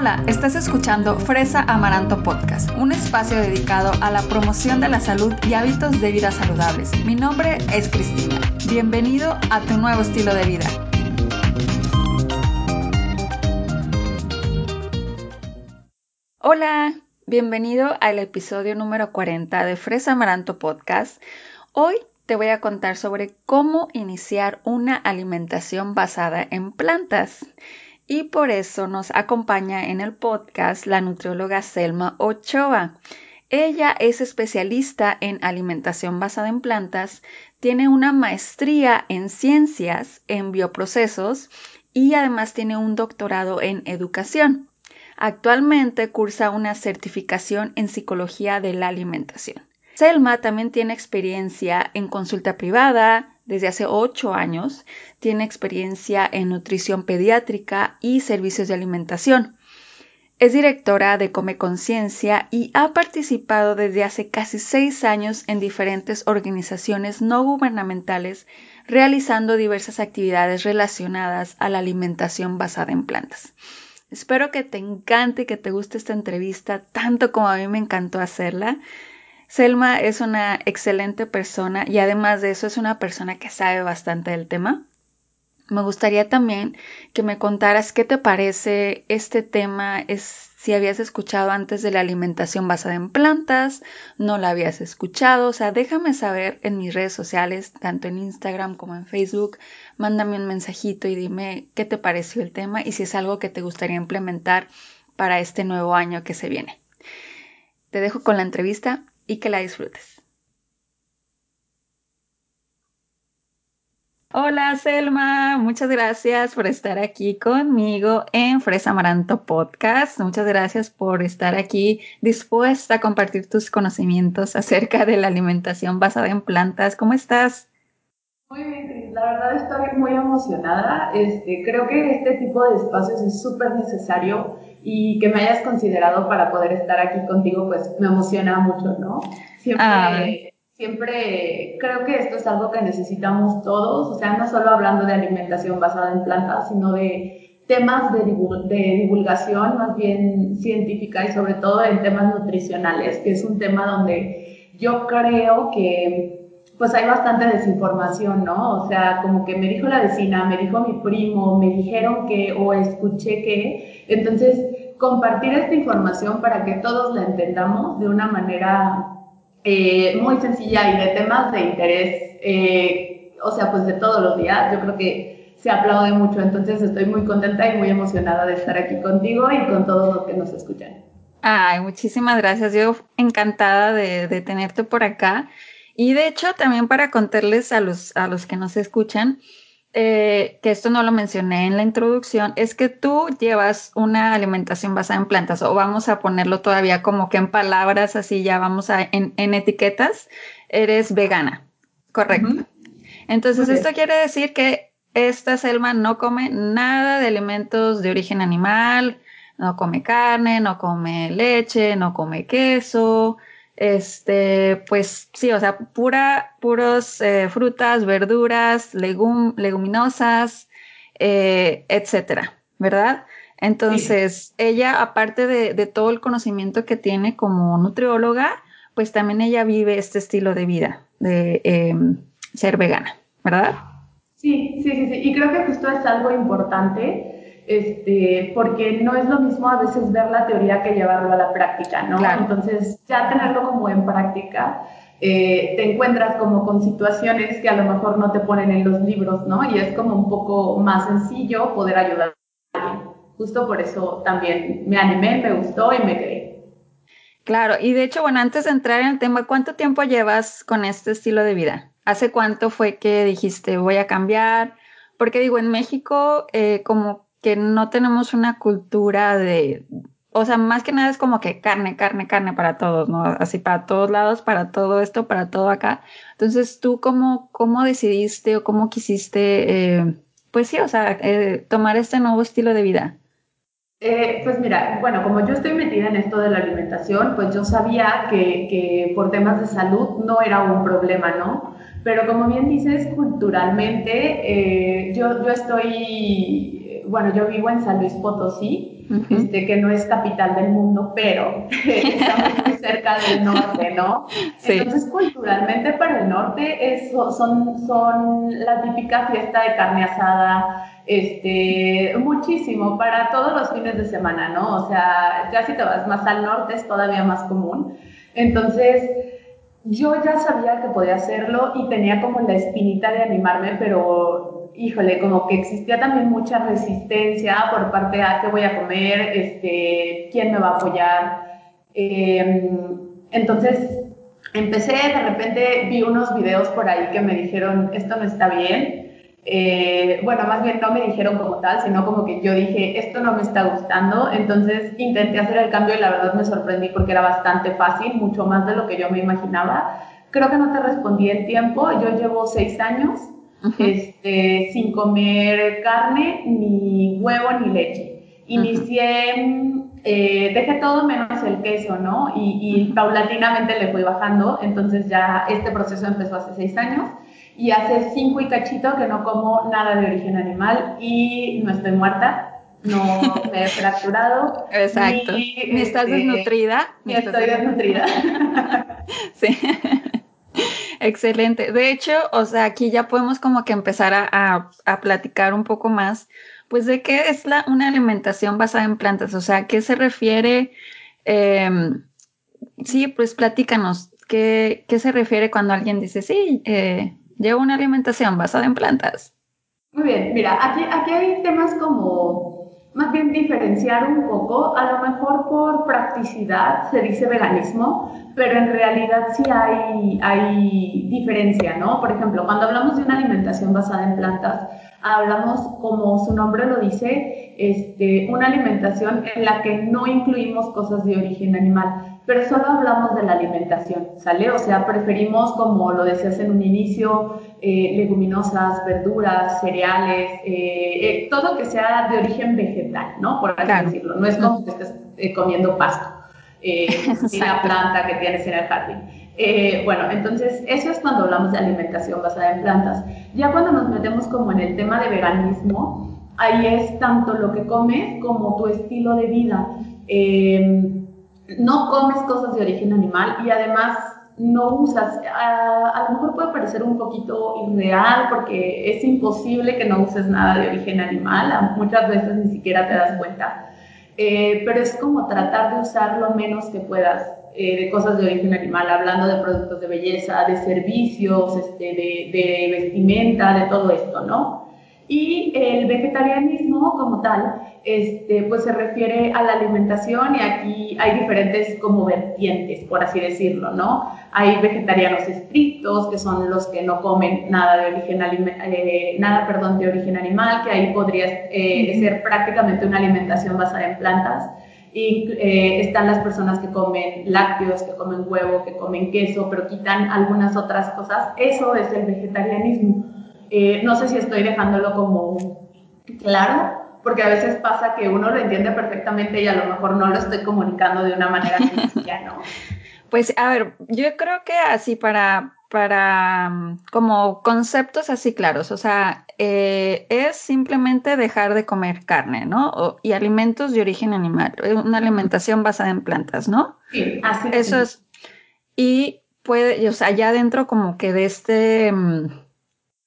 Hola, estás escuchando Fresa Amaranto Podcast, un espacio dedicado a la promoción de la salud y hábitos de vida saludables. Mi nombre es Cristina. Bienvenido a tu nuevo estilo de vida. Hola, bienvenido al episodio número 40 de Fresa Amaranto Podcast. Hoy te voy a contar sobre cómo iniciar una alimentación basada en plantas. Y por eso nos acompaña en el podcast la nutrióloga Selma Ochoa. Ella es especialista en alimentación basada en plantas, tiene una maestría en ciencias, en bioprocesos y además tiene un doctorado en educación. Actualmente cursa una certificación en psicología de la alimentación. Selma también tiene experiencia en consulta privada desde hace ocho años, tiene experiencia en nutrición pediátrica y servicios de alimentación. Es directora de Come Conciencia y ha participado desde hace casi seis años en diferentes organizaciones no gubernamentales realizando diversas actividades relacionadas a la alimentación basada en plantas. Espero que te encante y que te guste esta entrevista tanto como a mí me encantó hacerla. Selma es una excelente persona y además de eso es una persona que sabe bastante del tema. Me gustaría también que me contaras qué te parece este tema, es si habías escuchado antes de la alimentación basada en plantas, no la habías escuchado, o sea, déjame saber en mis redes sociales, tanto en Instagram como en Facebook, mándame un mensajito y dime qué te pareció el tema y si es algo que te gustaría implementar para este nuevo año que se viene. Te dejo con la entrevista y que la disfrutes. Hola Selma, muchas gracias por estar aquí conmigo en Fresa Amaranto Podcast. Muchas gracias por estar aquí dispuesta a compartir tus conocimientos acerca de la alimentación basada en plantas. ¿Cómo estás? Muy bien, la verdad estoy muy emocionada. Este, creo que este tipo de espacios es súper necesario y que me hayas considerado para poder estar aquí contigo, pues me emociona mucho, ¿no? Siempre, ah. siempre creo que esto es algo que necesitamos todos, o sea, no solo hablando de alimentación basada en plantas, sino de temas de, de divulgación más bien científica y sobre todo en temas nutricionales, que es un tema donde yo creo que pues hay bastante desinformación, ¿no? O sea, como que me dijo la vecina, me dijo mi primo, me dijeron que o escuché que. Entonces, compartir esta información para que todos la entendamos de una manera eh, muy sencilla y de temas de interés, eh, o sea, pues de todos los días, yo creo que se aplaude mucho. Entonces, estoy muy contenta y muy emocionada de estar aquí contigo y con todos los que nos escuchan. Ay, muchísimas gracias. Yo encantada de, de tenerte por acá. Y de hecho, también para contarles a los, a los que nos escuchan, eh, que esto no lo mencioné en la introducción, es que tú llevas una alimentación basada en plantas, o vamos a ponerlo todavía como que en palabras así, ya vamos a, en, etiquetas, eres vegana, correcto. Entonces, esto quiere decir que esta Selma no come nada de alimentos de origen animal, no come carne, no come leche, no come queso, este, pues sí, o sea, pura, puros eh, frutas, verduras, leguminosas, eh, etcétera, ¿verdad? Entonces, ella, aparte de, todo el conocimiento que tiene como nutrióloga, pues también ella vive este estilo de vida, de em, ser vegana, ¿verdad? Sí, sí, sí, sí. Y creo que justo es algo importante este, porque no es lo mismo a veces ver la teoría que llevarlo a la práctica, ¿no? Entonces, ya tenerlo como en práctica, eh, te encuentras como con situaciones que a lo mejor no te ponen en los libros, ¿no? Y es como un poco más sencillo poder ayudar a alguien. Justo por eso también me animé, me gustó y me quedé. Claro, y de hecho, bueno, antes de entrar en el tema, ¿cuánto tiempo llevas con este estilo de vida? ¿Hace cuánto fue que dijiste voy a cambiar? Porque digo, en México, eh, como que no tenemos una cultura de, o sea, más que nada es como que carne, carne, carne para todos, ¿no? Así para todos lados, para todo esto, para todo acá. Entonces, ¿tú cómo, cómo decidiste o cómo quisiste, eh, pues sí, o sea, eh, tomar este nuevo estilo de vida? Eh, pues mira, bueno, como yo estoy metida en esto de la alimentación, pues yo sabía que, que por temas de salud no era un problema, ¿no? Pero como bien dices, culturalmente, yo, yo estoy bueno, yo vivo en San Luis Potosí, este, que no es capital del mundo, pero estamos muy cerca del norte, ¿no? Entonces, culturalmente para el norte es, son, son la típica fiesta de carne asada, este, muchísimo para todos los fines de semana, ¿no? O sea, ya si te vas más al norte es todavía más común. Entonces, yo ya sabía que podía hacerlo y tenía como la espinita de animarme, pero híjole, como que existía también mucha resistencia por parte de qué voy a comer, este, quién me va a apoyar. Em, entonces, empecé, de repente vi unos videos por ahí que me dijeron, esto no está bien, eh, bueno, más bien no me dijeron como tal, sino como que yo dije, esto no me está gustando, entonces intenté hacer el cambio y la verdad me sorprendí porque era bastante fácil, mucho más de lo que yo me imaginaba. Creo que no te respondí en tiempo, yo llevo seis años este, sin comer carne, ni huevo, ni leche. Inicié, eh, dejé todo menos el queso, ¿no? Y, y paulatinamente le fui bajando, entonces ya este proceso empezó hace seis años y hace cinco y cachito que no como nada de origen animal y no estoy muerta, no me he fracturado. Exacto. Ni, estás este, desnutrida. Ni, estoy desnutrida. sí. Excelente. De hecho, o sea, aquí ya podemos como que empezar a, a, platicar un poco más, pues de qué es la, una alimentación basada en plantas, o sea, ¿a qué se refiere? Eh, sí, pues platícanos, ¿qué, ¿qué, se refiere cuando alguien dice, sí, eh, Llevo una alimentación basada en plantas. Muy bien, mira, aquí, aquí hay temas como más bien diferenciar un poco, a lo mejor por practicidad se dice veganismo, pero en realidad sí hay, hay diferencia, ¿no? Por ejemplo, cuando hablamos de una alimentación basada en plantas, hablamos, como su nombre lo dice, este, una alimentación en la que no incluimos cosas de origen animal pero solo hablamos de la alimentación, ¿sale? O sea, preferimos, como lo decías en un inicio, eh, leguminosas, verduras, cereales, eh, eh, todo que sea de origen vegetal, ¿no? Por así decirlo. No es como que estés comiendo pasto, la planta que tienes en el jardín. bueno, entonces eso es cuando hablamos de alimentación basada en plantas. Ya cuando nos metemos como en el tema de veganismo, ahí es tanto lo que comes como tu estilo de vida no comes cosas de origen animal y además no usas, a, lo mejor puede parecer un poquito irreal porque es imposible que no uses nada de origen animal, muchas veces ni siquiera te das cuenta, eh, pero es como tratar de usar lo menos que puedas eh, de cosas de origen animal, hablando de productos de belleza, de servicios, este, de vestimenta, de todo esto, ¿no? Y el vegetarianismo como tal, este, pues se refiere a la alimentación y aquí hay diferentes como vertientes, por así decirlo, ¿no? Hay vegetarianos estrictos, que son los que no comen nada de origen, eh, nada, perdón, de origen animal, que ahí podría eh, ser prácticamente una alimentación basada en plantas. Y eh, están las personas que comen lácteos, que comen huevo, que comen queso, pero quitan algunas otras cosas. Eso es el vegetarianismo. No sé si estoy dejándolo como claro, porque a veces pasa que uno lo entiende perfectamente y a lo mejor no lo estoy comunicando de una manera sencilla, ¿no? Pues a ver, yo creo que así para, para mm, como conceptos así claros, o sea, eh, es simplemente dejar de comer carne, ¿no? y alimentos de origen animal, eh, una alimentación basada en plantas, ¿no? Sí, así Eso es. Y puede, o sea, ya dentro como que de este mm,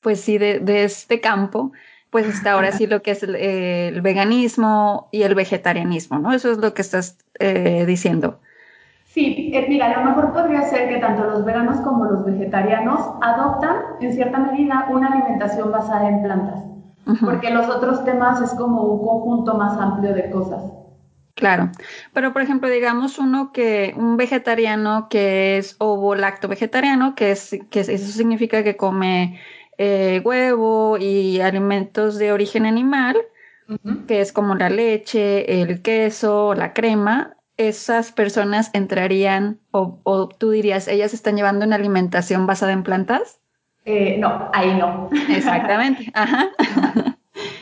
pues sí, de, este campo, pues está ahora sí lo que es el, veganismo y el vegetarianismo, ¿no? Eso es lo que estás eh, diciendo. Sí, eh, mira, a lo mejor podría ser que tanto los veganos como los vegetarianos adoptan en cierta medida una alimentación basada en plantas, porque los otros temas es como un conjunto más amplio de cosas. Claro, pero por ejemplo, digamos uno que, un vegetariano que es ovo lacto vegetariano, que es, que eso significa que come eh, huevo y alimentos de origen animal, que es como la leche, el queso, la crema, esas personas entrarían, o, tú dirías, ellas están llevando una alimentación basada en plantas? Eh, no, ahí no. Exactamente, ajá.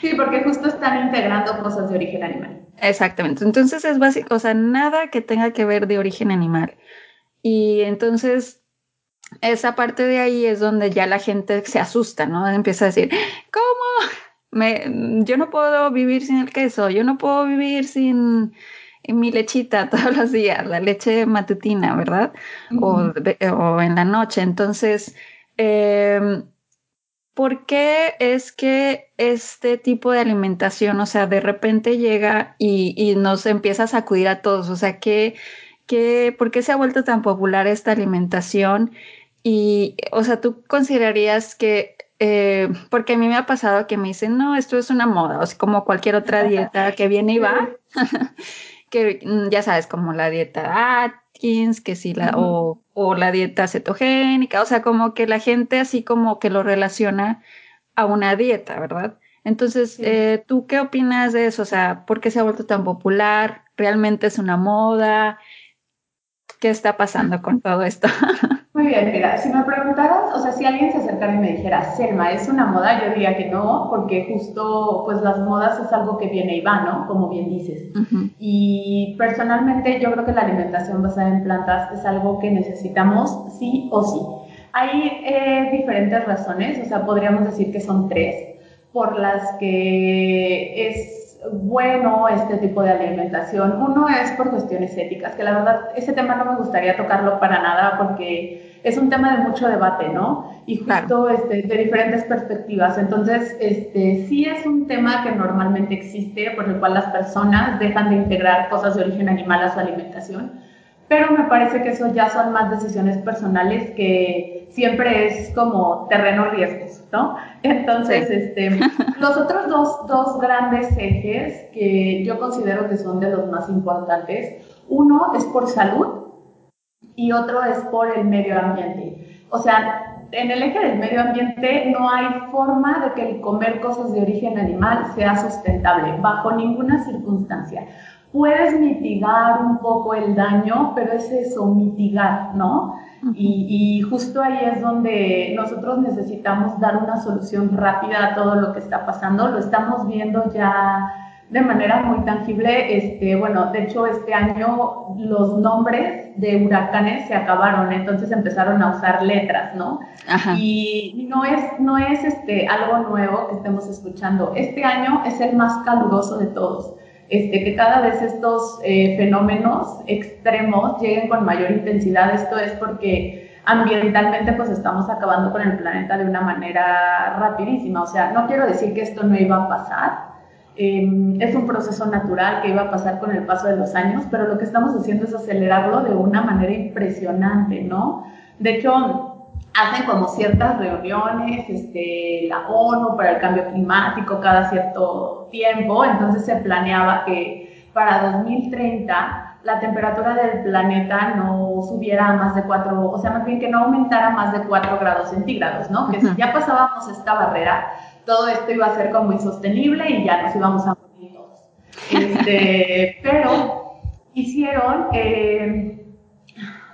Sí, porque justo están integrando cosas de origen animal. Exactamente. Entonces es básico, o sea, nada que tenga que ver de origen animal. Y entonces esa parte de ahí es donde ya la gente se asusta, ¿no? Empieza a decir, ¿cómo? me, yo no puedo vivir sin el queso, yo no puedo vivir sin mi lechita todos los días, la leche matutina, ¿verdad? o, o, en la noche. Entonces, eh, ¿por qué es que este tipo de alimentación, o sea, de repente llega y, y nos empieza a sacudir a todos? O sea, ¿qué, qué, ¿por qué se ha vuelto tan popular esta alimentación? Y, o sea, ¿tú considerarías que, eh, porque a mí me ha pasado que me dicen, no, esto es una moda, o sea, como cualquier otra dieta que viene y va, que mm, ya sabes, como la dieta Atkins, que sí, la, o, o la dieta cetogénica, o sea, como que la gente así como que lo relaciona a una dieta, ¿verdad? Entonces, eh, ¿tú qué opinas de eso? O sea, ¿por qué se ha vuelto tan popular? ¿Realmente es una moda? ¿Qué está pasando con todo esto? Muy bien, mira, si me preguntaras, o sea, si alguien se acercara y me dijera, Selma, ¿es una moda? Yo diría que no, porque justo, pues las modas es algo que viene y va, ¿no? Como bien dices. Y personalmente yo creo que la alimentación basada en plantas es algo que necesitamos sí o sí. Hay eh, diferentes razones, o sea, podríamos decir que son tres, por las que es bueno este tipo de alimentación. Uno es por cuestiones éticas, que la verdad ese tema no me gustaría tocarlo para nada porque es un tema de mucho debate, ¿no? Y justo este, de diferentes perspectivas. Entonces, este, sí es un tema que normalmente existe, por el cual las personas dejan de integrar cosas de origen animal a su alimentación pero me parece que eso ya son más decisiones personales que siempre es como terreno riesgos, ¿no? Entonces, este, los otros dos, dos grandes ejes que yo considero que son de los más importantes, uno es por salud y otro es por el medio ambiente. O sea, en el eje del medio ambiente no hay forma de que el comer cosas de origen animal sea sustentable, bajo ninguna circunstancia puedes mitigar un poco el daño, pero es eso, mitigar, ¿no? y, justo ahí es donde nosotros necesitamos dar una solución rápida a todo lo que está pasando. Lo estamos viendo ya de manera muy tangible. Este, bueno, de hecho este año los nombres de huracanes se acabaron, entonces empezaron a usar letras, ¿no? Y no es, no es este, algo nuevo que estemos escuchando. Este año es el más caluroso de todos. Este, que cada vez estos eh, fenómenos extremos lleguen con mayor intensidad. Esto es porque ambientalmente pues estamos acabando con el planeta de una manera rapidísima. O sea, no quiero decir que esto no iba a pasar. Em, es un proceso natural que iba a pasar con el paso de los años, pero lo que estamos haciendo es acelerarlo de una manera impresionante, ¿no? De hecho, hacen como ciertas reuniones, este, la ONU para el cambio climático cada cierto tiempo, entonces se planeaba que para 2030 la temperatura del planeta no subiera a más de 4, o sea, más bien que no aumentara más de 4 grados centígrados, ¿no? Que si ya pasábamos esta barrera, todo esto iba a ser como insostenible y ya nos íbamos a morir todos. Este, pero hicieron, eh,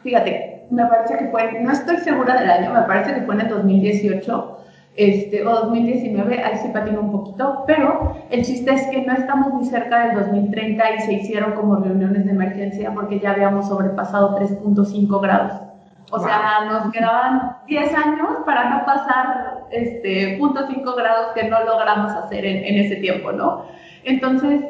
fíjate, me parece que fue, no estoy segura del año, me parece que fue en el 2018 este, o 2019, ahí sí patino un poquito, pero el chiste es que no estamos ni cerca del 2030 y se hicieron como reuniones de emergencia porque ya habíamos sobrepasado 3.5 grados. O sea, nos quedaban 10 años para no pasar este, 0.5 grados que no logramos hacer en, en ese tiempo, ¿no? Entonces,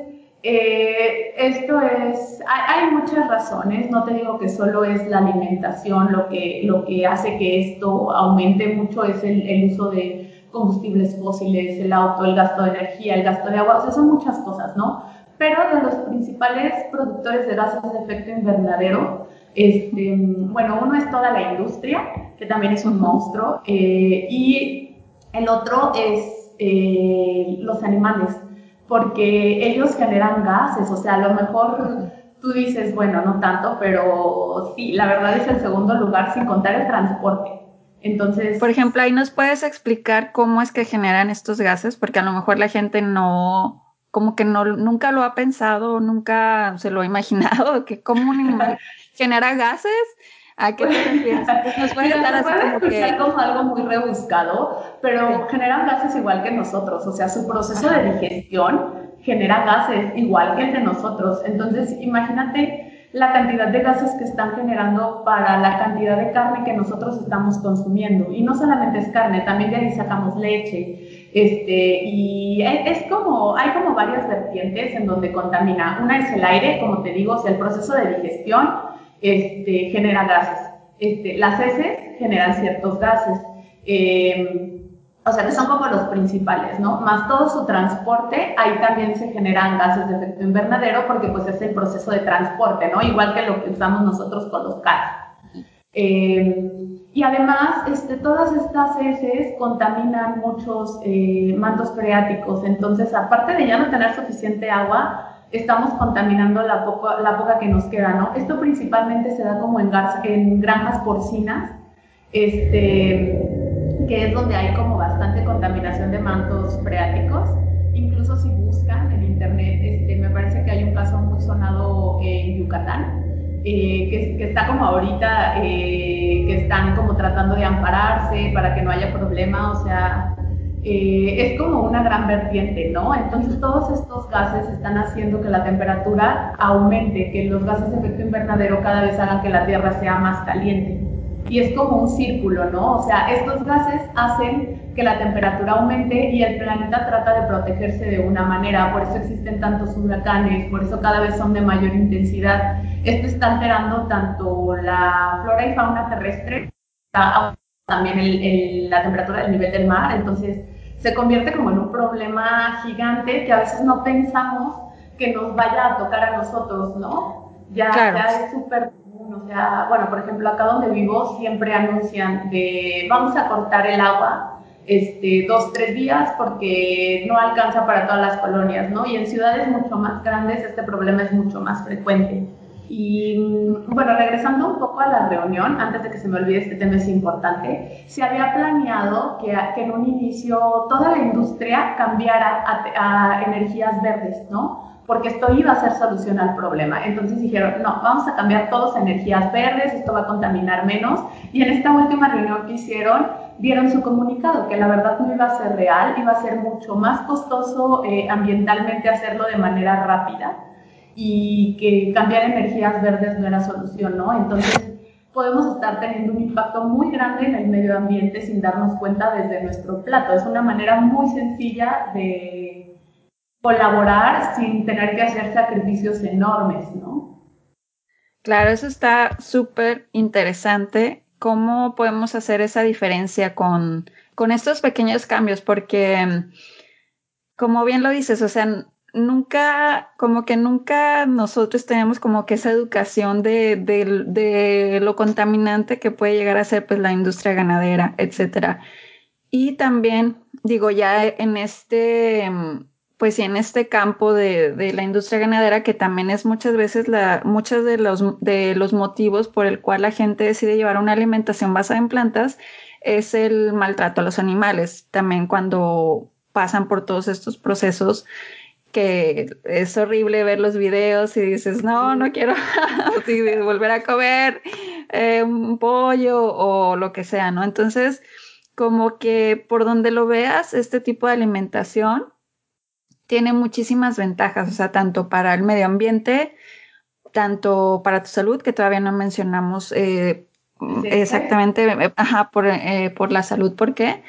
eh, esto es, hay, muchas razones, no te digo que solo es la alimentación lo que, lo que hace que esto aumente mucho, es el, uso de combustibles fósiles, el auto, el gasto de energía, el gasto de agua, o sea, son muchas cosas, ¿no? Pero de los principales productores de gases de efecto invernadero, este, bueno, uno es toda la industria, que también es un monstruo, eh, y el otro es eh, los animales porque ellos generan gases, o sea, a lo mejor tú dices, bueno, no tanto, pero sí, la verdad es el segundo lugar sin contar el transporte. Entonces, por ejemplo, ahí nos puedes explicar cómo es que generan estos gases, porque a lo mejor la gente no, como que no, nunca lo ha pensado, nunca se lo ha imaginado, que cómo un animal genera gases ¿A qué te refieres? Nos puede escuchar como algo muy rebuscado, pero generan gases igual que nosotros, o sea, su proceso de digestión genera gases igual que el de nosotros. Entonces, imagínate la cantidad de gases que están generando para la cantidad de carne que nosotros estamos consumiendo. Y no solamente es carne, también de ahí sacamos leche, Este, y es como, hay como varias vertientes en donde contamina. Una es el aire, como te digo, o sea, el proceso de digestión este, genera gases. Este, las heces generan ciertos gases. Eh, o sea, que son como los principales, ¿no? Más todo su transporte, ahí también se generan gases de efecto invernadero porque pues es el proceso de transporte, ¿no? Igual que lo que usamos nosotros con los carros. Eh, y además, este, todas estas heces contaminan muchos eh, mantos freáticos, entonces aparte de ya no tener suficiente agua, estamos contaminando la, poca, la poca que nos queda, ¿no? Esto principalmente se da como en, en granjas porcinas, este, que es donde hay como bastante contaminación de mantos freáticos. Incluso si buscan en internet, este, me parece que hay un caso muy sonado en Yucatán, eh, que, está como ahorita, eh, que están como tratando de ampararse para que no haya problema, o sea, eh, es como una gran vertiente, ¿no? Entonces todos estos gases están haciendo que la temperatura aumente, que los gases de efecto invernadero cada vez hagan que la Tierra sea más caliente. Y es como un círculo, ¿no? O sea, estos gases hacen que la temperatura aumente y el planeta trata de protegerse de una manera, por eso existen tantos huracanes, por eso cada vez son de mayor intensidad. Esto está alterando tanto la flora y fauna terrestre, también la temperatura del nivel del mar, entonces se convierte como en un problema gigante que a veces no pensamos que nos vaya a tocar a nosotros, ¿no? Ya, ya es súper común, o sea, bueno, por ejemplo, acá donde vivo siempre anuncian de vamos a cortar el agua este, dos, tres días porque no alcanza para todas las colonias, ¿no? Y en ciudades mucho más grandes este problema es mucho más frecuente. Y bueno, regresando un poco a la reunión, antes de que se me olvide este tema es importante, se había planeado que, que en un inicio toda la industria cambiara a, a, energías verdes, ¿no? Porque esto iba a ser solución al problema. Entonces dijeron, no, vamos a cambiar todos a energías verdes, esto va a contaminar menos. Y en esta última reunión que hicieron, dieron su comunicado, que la verdad no iba a ser real, iba a ser mucho más costoso eh, ambientalmente hacerlo de manera rápida y que cambiar energías verdes no era solución, ¿no? Entonces podemos estar teniendo un impacto muy grande en el medio ambiente sin darnos cuenta desde nuestro plato. Es una manera muy sencilla de colaborar sin tener que hacer sacrificios enormes, ¿no? Claro, eso está súper interesante. ¿Cómo podemos hacer esa diferencia con, con estos pequeños cambios? Porque, como bien lo dices, o sea, nunca, como que nunca nosotros tenemos como que esa educación de, de, lo contaminante que puede llegar a ser pues la industria ganadera, etcétera. Y también, digo, ya en este, pues sí, en este campo de, de, la industria ganadera, que también es muchas veces la, muchos de los, de los motivos por el cual la gente decide llevar una alimentación basada en plantas, es el maltrato a los animales. También cuando pasan por todos estos procesos que es horrible ver los videos y dices, no, no quiero volver a comer eh, un pollo o lo que sea, ¿no? Entonces, como que por donde lo veas, este tipo de alimentación tiene muchísimas ventajas, o sea, tanto para el medio ambiente, tanto para tu salud, que todavía no mencionamos eh, exactamente, ajá, por, eh, por la salud, ¿por qué?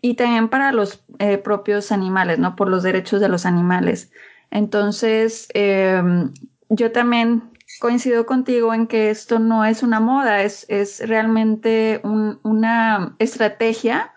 Y también para los eh, propios animales, ¿no? Por los derechos de los animales. Entonces, em, yo también coincido contigo en que esto no es una moda, es, es realmente una estrategia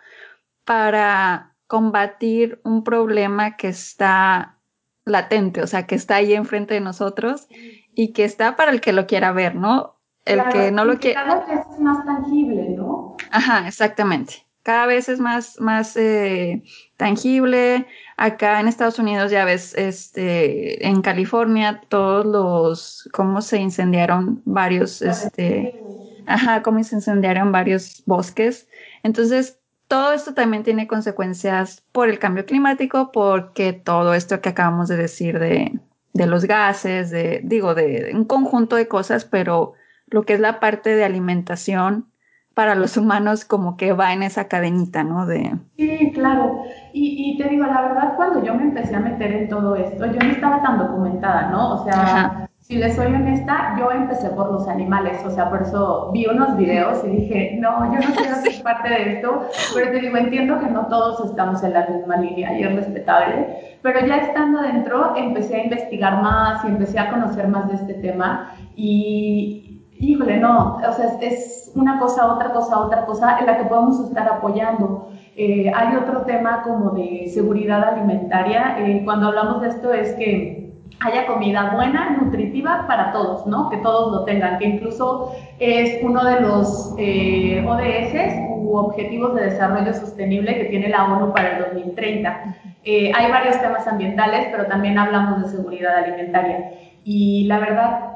para combatir un problema que está latente, o sea, que está ahí enfrente de nosotros y que está para el que lo quiera ver, ¿no? El que no lo quiera. Cada vez es más tangible, ¿no? Ajá, exactamente cada vez es más, más eh, tangible. Acá en Estados Unidos ya ves, este, en California, todos los, cómo se incendiaron varios, este, ajá, cómo se incendiaron varios bosques. Entonces, todo esto también tiene consecuencias por el cambio climático, porque todo esto que acabamos de decir de, de los gases, de, digo, de un conjunto de cosas, pero lo que es la parte de alimentación para los humanos como que va en esa cadenita, ¿no? De... Sí, claro. Y, te digo, la verdad, cuando yo me empecé a meter en todo esto, yo no estaba tan documentada, ¿no? O sea, Si les soy honesta, yo empecé por los animales, o sea, por eso vi unos videos y dije, no, yo no quiero ser parte de esto, pero te digo, entiendo que no todos estamos en la misma línea y es respetable, pero ya estando dentro empecé a investigar más y empecé a conocer más de este tema y, híjole, no, o sea, es una cosa, otra cosa, otra cosa en la que podemos estar apoyando. Eh, hay otro tema como de seguridad alimentaria. Eh, cuando hablamos de esto es que haya comida buena, nutritiva para todos, ¿no? Que todos lo tengan, que incluso es uno de los eh, ODS u Objetivos de Desarrollo Sostenible que tiene la ONU para el 2030. Eh, hay varios temas ambientales, pero también hablamos de seguridad alimentaria. Y la verdad,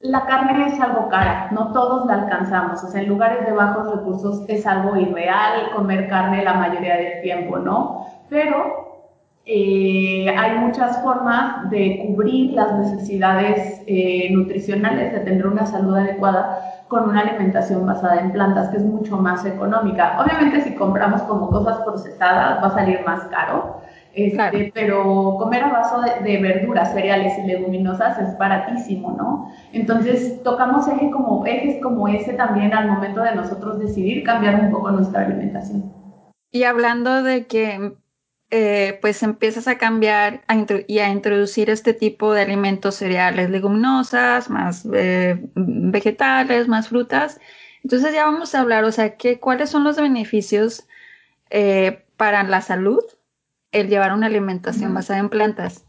la carne es algo cara, no todos la alcanzamos, o sea, en lugares de bajos recursos es algo irreal comer carne la mayoría del tiempo, ¿no? Pero eh, hay muchas formas de cubrir las necesidades eh, nutricionales, de tener una salud adecuada con una alimentación basada en plantas, que es mucho más económica. Obviamente si compramos como cosas procesadas va a salir más caro, este, pero comer a base de, verduras, cereales y leguminosas es baratísimo, ¿no? Entonces tocamos eje como, ejes como ese también al momento de nosotros decidir cambiar un poco nuestra alimentación. Y hablando de que eh, pues empiezas a cambiar y a introducir este tipo de alimentos cereales, leguminosas, más eh, vegetales, más frutas. Entonces ya vamos a hablar, o sea, ¿qué, ¿cuáles son los beneficios eh, para la salud el llevar una alimentación basada en plantas?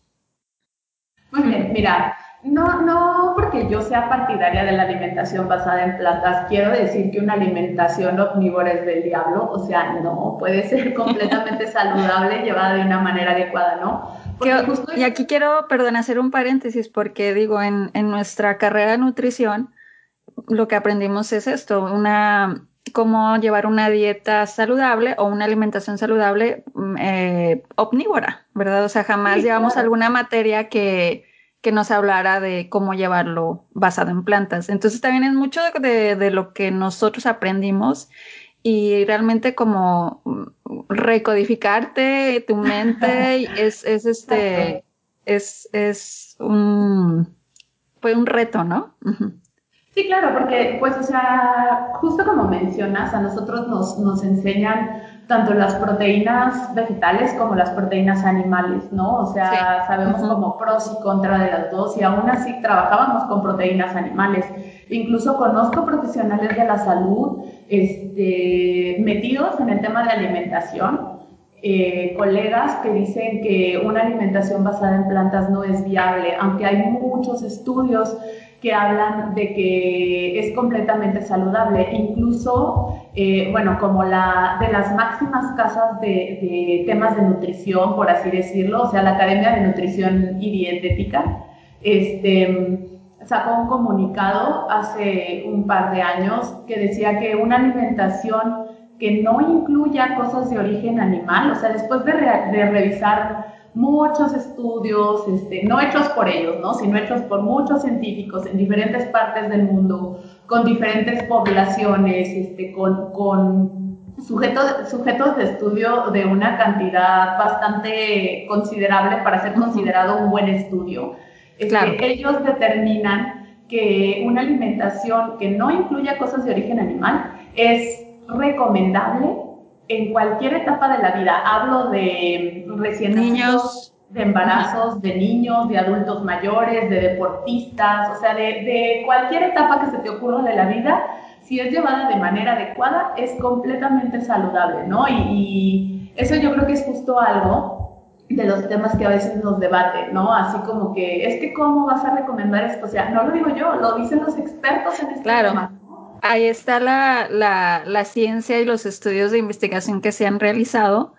Muy bien, mira, no, no porque yo sea partidaria de la alimentación basada en plantas, quiero decir que una alimentación omnívora es del diablo, o sea, no, puede ser completamente saludable llevada de una manera adecuada, ¿no? Y aquí quiero, perdón, hacer un paréntesis porque digo, en, en nuestra carrera de nutrición, lo que aprendimos es esto, una cómo llevar una dieta saludable o una alimentación saludable mm, eh, omnívora, ¿verdad? O sea, jamás llevamos alguna materia que, que nos hablara de cómo llevarlo basado en plantas. Entonces también es mucho de, lo que nosotros aprendimos y realmente como recodificarte tu mente es, es este, es, es un, fue un reto, ¿no? Sí, claro, porque pues, o sea, justo como mencionas, a nosotros nos, nos enseñan tanto las proteínas vegetales como las proteínas animales, ¿no? O sea, sabemos como pros y contra de las dos y aún así trabajábamos con proteínas animales. Incluso conozco profesionales de la salud este, metidos en el tema de alimentación, eh, colegas que dicen que una alimentación basada en plantas no es viable, aunque hay muchos estudios que hablan de que es completamente saludable, incluso, eh, bueno, como la de las máximas casas de, temas de nutrición, por así decirlo, o sea, la Academia de Nutrición y Dietética, este, sacó un comunicado hace un par de años que decía que una alimentación que no incluya cosas de origen animal, o sea, después de, de revisar muchos estudios, este, no hechos por ellos, ¿no? sino hechos por muchos científicos en diferentes partes del mundo, con diferentes poblaciones, este, con, con sujetos, sujetos de estudio de una cantidad bastante considerable para ser considerado un buen estudio. Este, ellos determinan que una alimentación que no incluya cosas de origen animal es recomendable en cualquier etapa de la vida. Hablo de recién niños, de embarazos, de niños, de adultos mayores, de deportistas, o sea, de, cualquier etapa que se te ocurra de la vida, si es llevada de manera adecuada, es completamente saludable, ¿no? Y, y eso yo creo que es justo algo de los temas que a veces nos debaten, ¿no? Así como que, es que cómo vas a recomendar esto, o sea, no lo digo yo, lo dicen los expertos en este claro. tema ahí está la, la, ciencia y los estudios de investigación que se han realizado.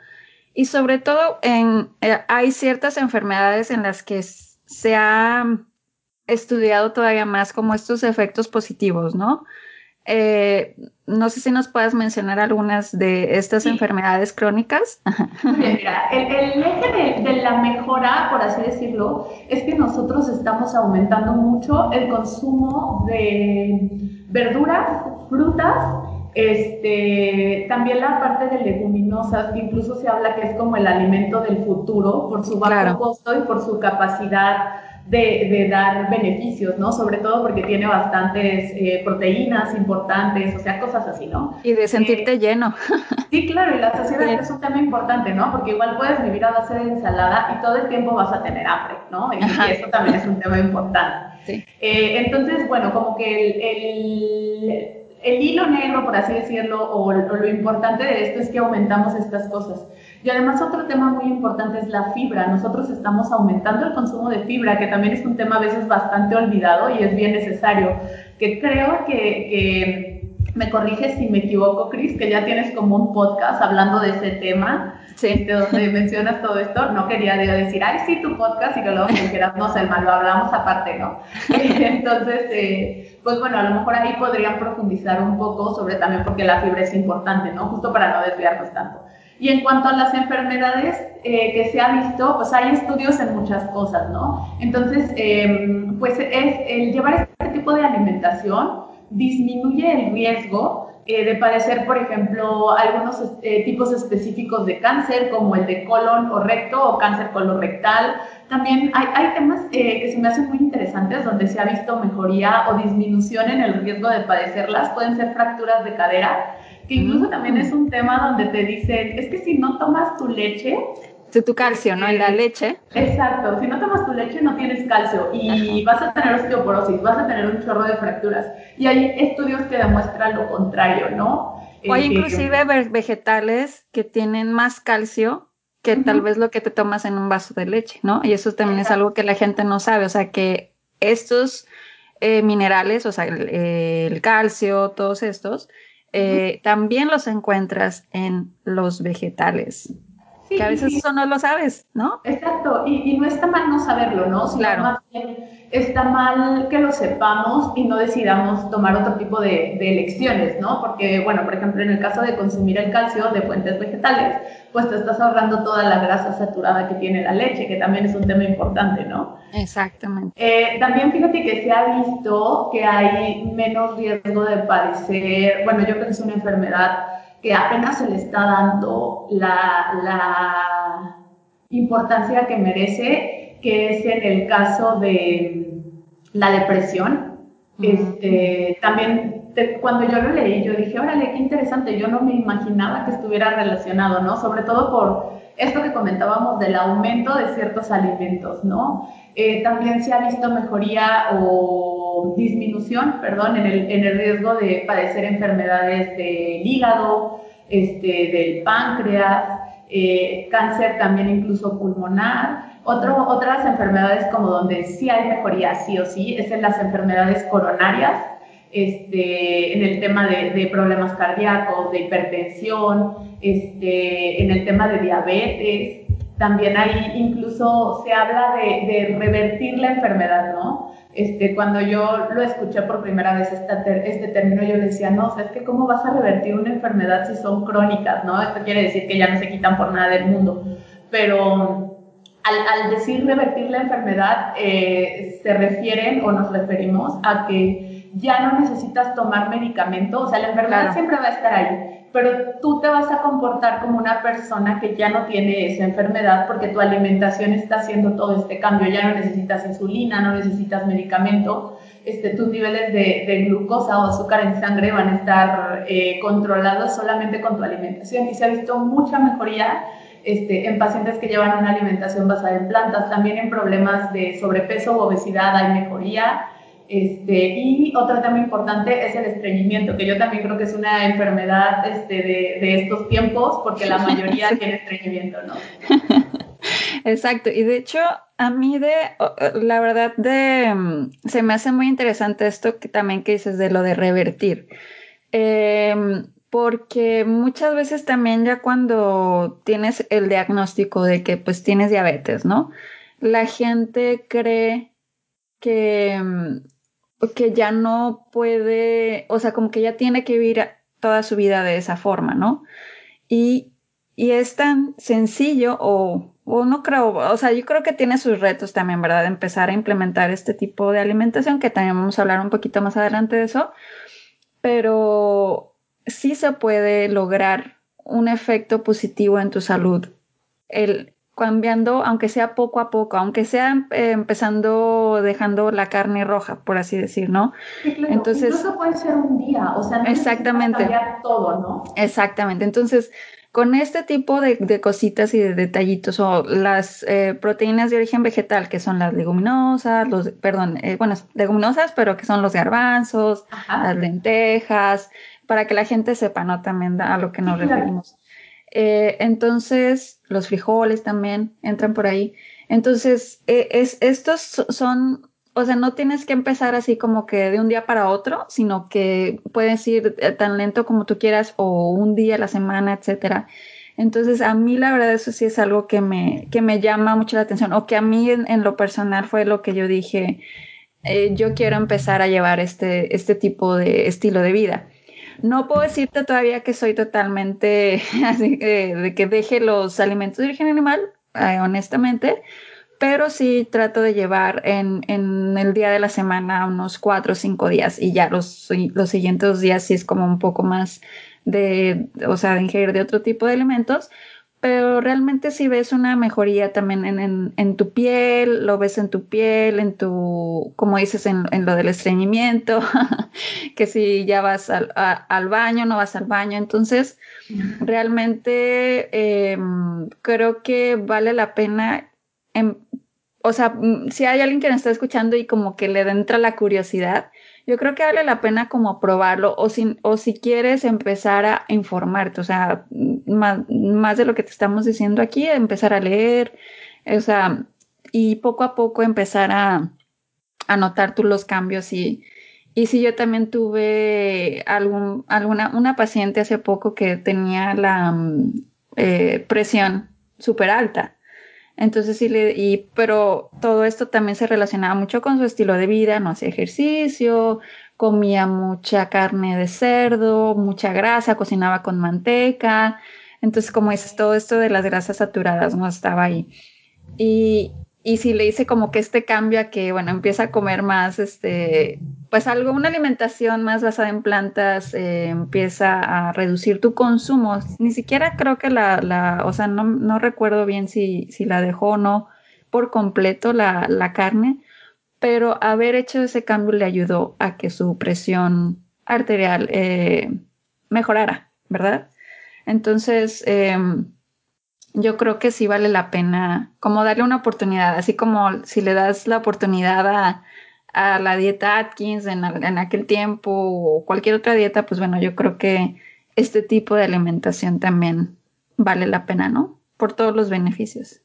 Y sobre todo, en, eh, hay ciertas enfermedades en las que se ha estudiado todavía más como estos efectos positivos, ¿no? Eh, no sé si nos puedas mencionar algunas de estas enfermedades crónicas. mira, el, eje de, la mejora, por así decirlo, es que nosotros estamos aumentando mucho el consumo de verduras, frutas, este, también la parte de leguminosas, que incluso se habla que es como el alimento del futuro por su bajo costo y por su capacidad de, dar beneficios, ¿no? Sobre todo porque tiene bastantes eh, proteínas importantes, o sea, cosas así, ¿no? Y de sentirte eh, lleno. Sí, claro, y la saciedad es un tema importante, ¿no? Porque igual puedes vivir a base de ensalada y todo el tiempo vas a tener hambre, ¿no? Y, eso también es un tema importante. Sí. Eh, entonces, bueno, como que el, el, hilo negro, por así decirlo, o, o lo importante de esto es que aumentamos estas cosas. Y además otro tema muy importante es la fibra. Nosotros estamos aumentando el consumo de fibra, que también es un tema a veces bastante olvidado y es bien necesario, que creo que, me corriges si me equivoco, Cris, que ya tienes como un podcast hablando de ese tema, sí. Este, donde mencionas todo esto. No quería decir, ay, sí, tu podcast, y que luego me dijeras, no, Selma, lo hablamos aparte, ¿no? Entonces, eh, pues bueno, a lo mejor ahí podrían profundizar un poco sobre también porque la fibra es importante, ¿no? Justo para no desviarnos tanto. Y en cuanto a las enfermedades eh, que se ha visto, pues hay estudios en muchas cosas, ¿no? Entonces, em, pues es el llevar este tipo de alimentación disminuye el riesgo eh, de padecer, por ejemplo, algunos eh, tipos específicos de cáncer, como el de colon o recto o cáncer colorectal. También hay, hay temas que se me hacen muy interesantes donde se ha visto mejoría o disminución en el riesgo de padecerlas. Pueden ser fracturas de cadera, que incluso también es un tema donde te dicen, es que si no tomas tu leche, de tu calcio, ¿no? En la leche. Exacto, si no tomas tu leche no tienes calcio y vas a tener osteoporosis, vas a tener un chorro de fracturas. Y hay estudios que demuestran lo contrario, ¿no? O hay eh, inclusive vegetales que tienen más calcio que tal vez lo que te tomas en un vaso de leche, ¿no? Y eso también es algo que la gente no sabe, o sea que estos eh, minerales, o sea, el calcio, todos estos, eh, también los encuentras en los vegetales. que a veces eso no lo sabes, ¿no? Exacto, y, no está mal no saberlo, ¿no? claro. más bien está mal que lo sepamos y no decidamos tomar otro tipo de, de, elecciones, ¿no? Porque, bueno, por ejemplo, en el caso de consumir el calcio de fuentes vegetales, pues te estás ahorrando toda la grasa saturada que tiene la leche, que también es un tema importante, ¿no? Exactamente. Eh, también fíjate que se ha visto que hay menos riesgo de padecer, bueno, yo creo que es una enfermedad que apenas se le está dando la, la importancia que merece, que es en el caso de la depresión. Este, también cuando yo lo leí, yo dije, órale, qué interesante, yo no me imaginaba que estuviera relacionado, ¿no? Sobre todo por esto que comentábamos del aumento de ciertos alimentos, ¿no? Eh, también se ha visto mejoría o disminución, perdón, en el, en el riesgo de padecer enfermedades del hígado, este, del páncreas, eh, cáncer también incluso pulmonar. Otro, otras enfermedades como donde sí hay mejoría, sí o sí, es en las enfermedades coronarias, este, en el tema de, problemas cardíacos, de hipertensión, este, en el tema de diabetes. También hay, incluso se habla de, revertir la enfermedad, ¿no? Este, cuando yo lo escuché por primera vez este término, yo le decía, no, o sea, es que cómo vas a revertir una enfermedad si son crónicas, ¿no? Esto quiere decir que ya no se quitan por nada del mundo. Pero al, decir revertir la enfermedad, eh, se refieren o nos referimos a que ya no necesitas tomar medicamento, o sea, la enfermedad siempre va a estar ahí, pero tú te vas a comportar como una persona que ya no tiene esa enfermedad porque tu alimentación está haciendo todo este cambio, ya no necesitas insulina, no necesitas medicamento, este, tus niveles de, glucosa o azúcar en sangre van a estar eh, controlados solamente con tu alimentación. Y se ha visto mucha mejoría este, en pacientes que llevan una alimentación basada en plantas, también en problemas de sobrepeso u obesidad hay mejoría, este, y otro tema importante es el estreñimiento, que yo también creo que es una enfermedad este, de, de estos tiempos, porque la mayoría tiene estreñimiento, ¿no? Exacto, y de hecho, a mí de, la verdad, de, mm, se me hace muy interesante esto que también que dices de lo de revertir. Em, porque muchas veces también ya cuando tienes el diagnóstico de que pues tienes diabetes, ¿no? La gente cree que mm, que ya no puede, o sea, como que ya tiene que vivir toda su vida de esa forma, ¿no? Y, y es tan sencillo o, o, no creo, o sea, yo creo que tiene sus retos también, ¿verdad? De empezar a implementar este tipo de alimentación, que también vamos a hablar un poquito más adelante de eso, pero sí se puede lograr un efecto positivo en tu salud el cambiando, aunque sea poco a poco, aunque sea eh, empezando dejando la carne roja, por así decir, ¿no? Entonces, incluso puede ser un día, o sea, no exactamente, cambiar todo, ¿no? Exactamente. Entonces, con este tipo de, cositas y de detallitos o las eh, proteínas de origen vegetal, que son las leguminosas, los, perdón, eh, bueno, leguminosas, pero que son los garbanzos, las lentejas, para que la gente sepa, ¿no? También a lo que nos referimos. Entonces, los frijoles también entran por ahí. Entonces, es, estos son o sea, no tienes que empezar así como que de un día para otro, sino que puedes ir eh, tan lento como tú quieras o un día a la semana, etcétera. Entonces, a mí la verdad eso sí es algo que me, que me llama mucho la atención o que a mí en, lo personal fue lo que yo dije, eh, yo quiero empezar a llevar este, este tipo de estilo de vida. No puedo decirte todavía que soy totalmente así de que deje los alimentos de origen animal, eh, honestamente, pero sí trato de llevar en, en, el día de la semana unos cuatro o cinco días y ya los, los siguientes días sí es como un poco más de, o sea, de ingerir de otro tipo de alimentos, pero realmente si ves una mejoría también en, en, en, tu piel, lo ves en tu piel, en tu, como dices, en, en lo del estreñimiento, que si ya vas al, al, baño, no vas al baño, entonces realmente eh, creo que vale la pena o sea, mm, si hay alguien que nos está escuchando y como que le entra la curiosidad, yo creo que vale la pena como probarlo o si, o si quieres empezar a informarte, o sea, más, más de lo que te estamos diciendo aquí, empezar a leer, o sea, y poco a poco empezar a, a notar tú los cambios. Y, y si yo también tuve algún, alguna, una paciente hace poco que tenía la mm, eh, presión súper alta entonces sí le, y, pero todo esto también se relacionaba mucho con su estilo de vida, no hacía ejercicio, comía mucha carne de cerdo, mucha grasa, cocinaba con manteca. Entonces, como dices, todo esto de las grasas saturadas no estaba ahí. Y, y si le hice como que este cambio a que, bueno, empieza a comer más, este, pues algo, una alimentación más basada en plantas, eh, empieza a reducir tu consumo. Ni siquiera creo que la, la o sea, no, no recuerdo bien si, si la dejó o no por completo la, la carne, pero haber hecho ese cambio le ayudó a que su presión arterial eh, mejorara, ¿verdad? Entonces, eh, yo creo que sí vale la pena como darle una oportunidad, así como si le das la oportunidad a, a la dieta Atkins en, en, aquel tiempo o cualquier otra dieta, pues bueno, yo creo que este tipo de alimentación también vale la pena, ¿no? Por todos los beneficios.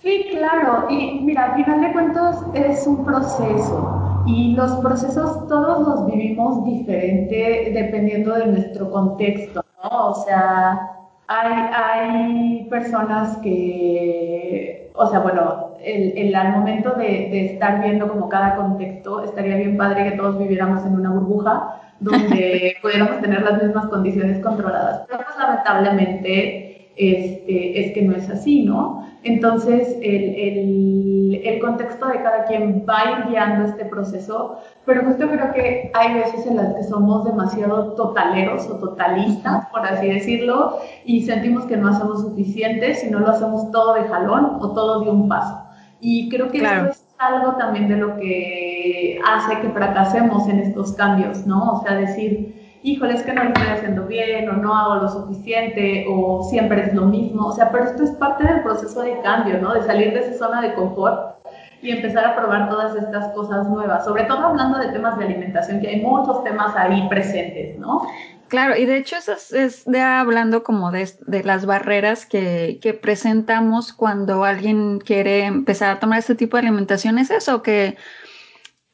Sí, claro. Y mira, al final de cuentas es un proceso y los procesos todos los vivimos diferente dependiendo de nuestro contexto, ¿no? O sea, hay, personas que, o sea, bueno, el, al momento de, estar viendo como cada contexto, estaría bien padre que todos viviéramos en una burbuja donde pudiéramos tener las mismas condiciones controladas. Pero pues lamentablemente este, es que no es así, ¿no? Entonces, el, el, contexto de cada quien va guiando este proceso, pero justo creo que hay veces en las que somos demasiado totaleros o totalistas, por así decirlo, y sentimos que no hacemos suficiente si no lo hacemos todo de jalón o todo de un paso. Y creo que eso es algo también de lo que hace que fracasemos en estos cambios, ¿no? O sea, decir, híjole, es que no lo estoy haciendo bien o no hago lo suficiente o siempre es lo mismo. O sea, pero esto es parte del proceso de cambio, ¿no? De salir de esa zona de confort y empezar a probar todas estas cosas nuevas, sobre todo hablando de temas de alimentación, que hay muchos temas ahí presentes, ¿no? Claro, y de hecho eso es, de hablando como de, de las barreras que, que, presentamos cuando alguien quiere empezar a tomar este tipo de alimentación, es eso, que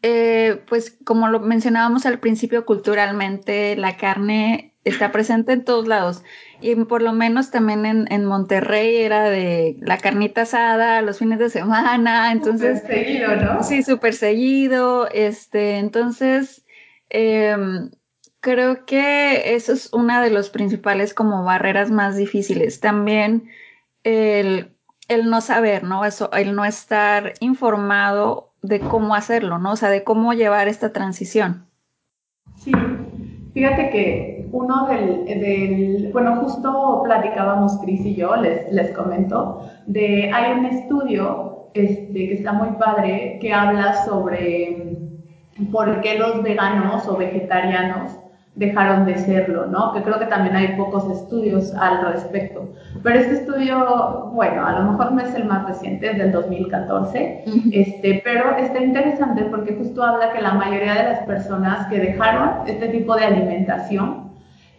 eh, pues como lo mencionábamos al principio, culturalmente la carne está presente en todos lados. Y por lo menos también en, Monterrey era de la carnita asada los fines de semana. Entonces. Súper seguido, ¿no? Sí, súper seguido. Este, entonces, em, creo que eso es una de los principales como barreras más difíciles. También el, el no saber, ¿no? Eso, el no estar informado de cómo hacerlo, ¿no? O sea, de cómo llevar esta transición. Sí, Fíjate que uno del, bueno, justo platicábamos Cris y yo, les, les comento, de, hay un estudio este, que está muy padre que habla sobre por qué los veganos o vegetarianos dejaron de serlo, ¿no? Que creo que también hay pocos estudios al respecto. Pero este estudio, bueno, a lo mejor no es el más reciente, es del 2014, este, pero está interesante porque justo habla que la mayoría de las personas que dejaron este tipo de alimentación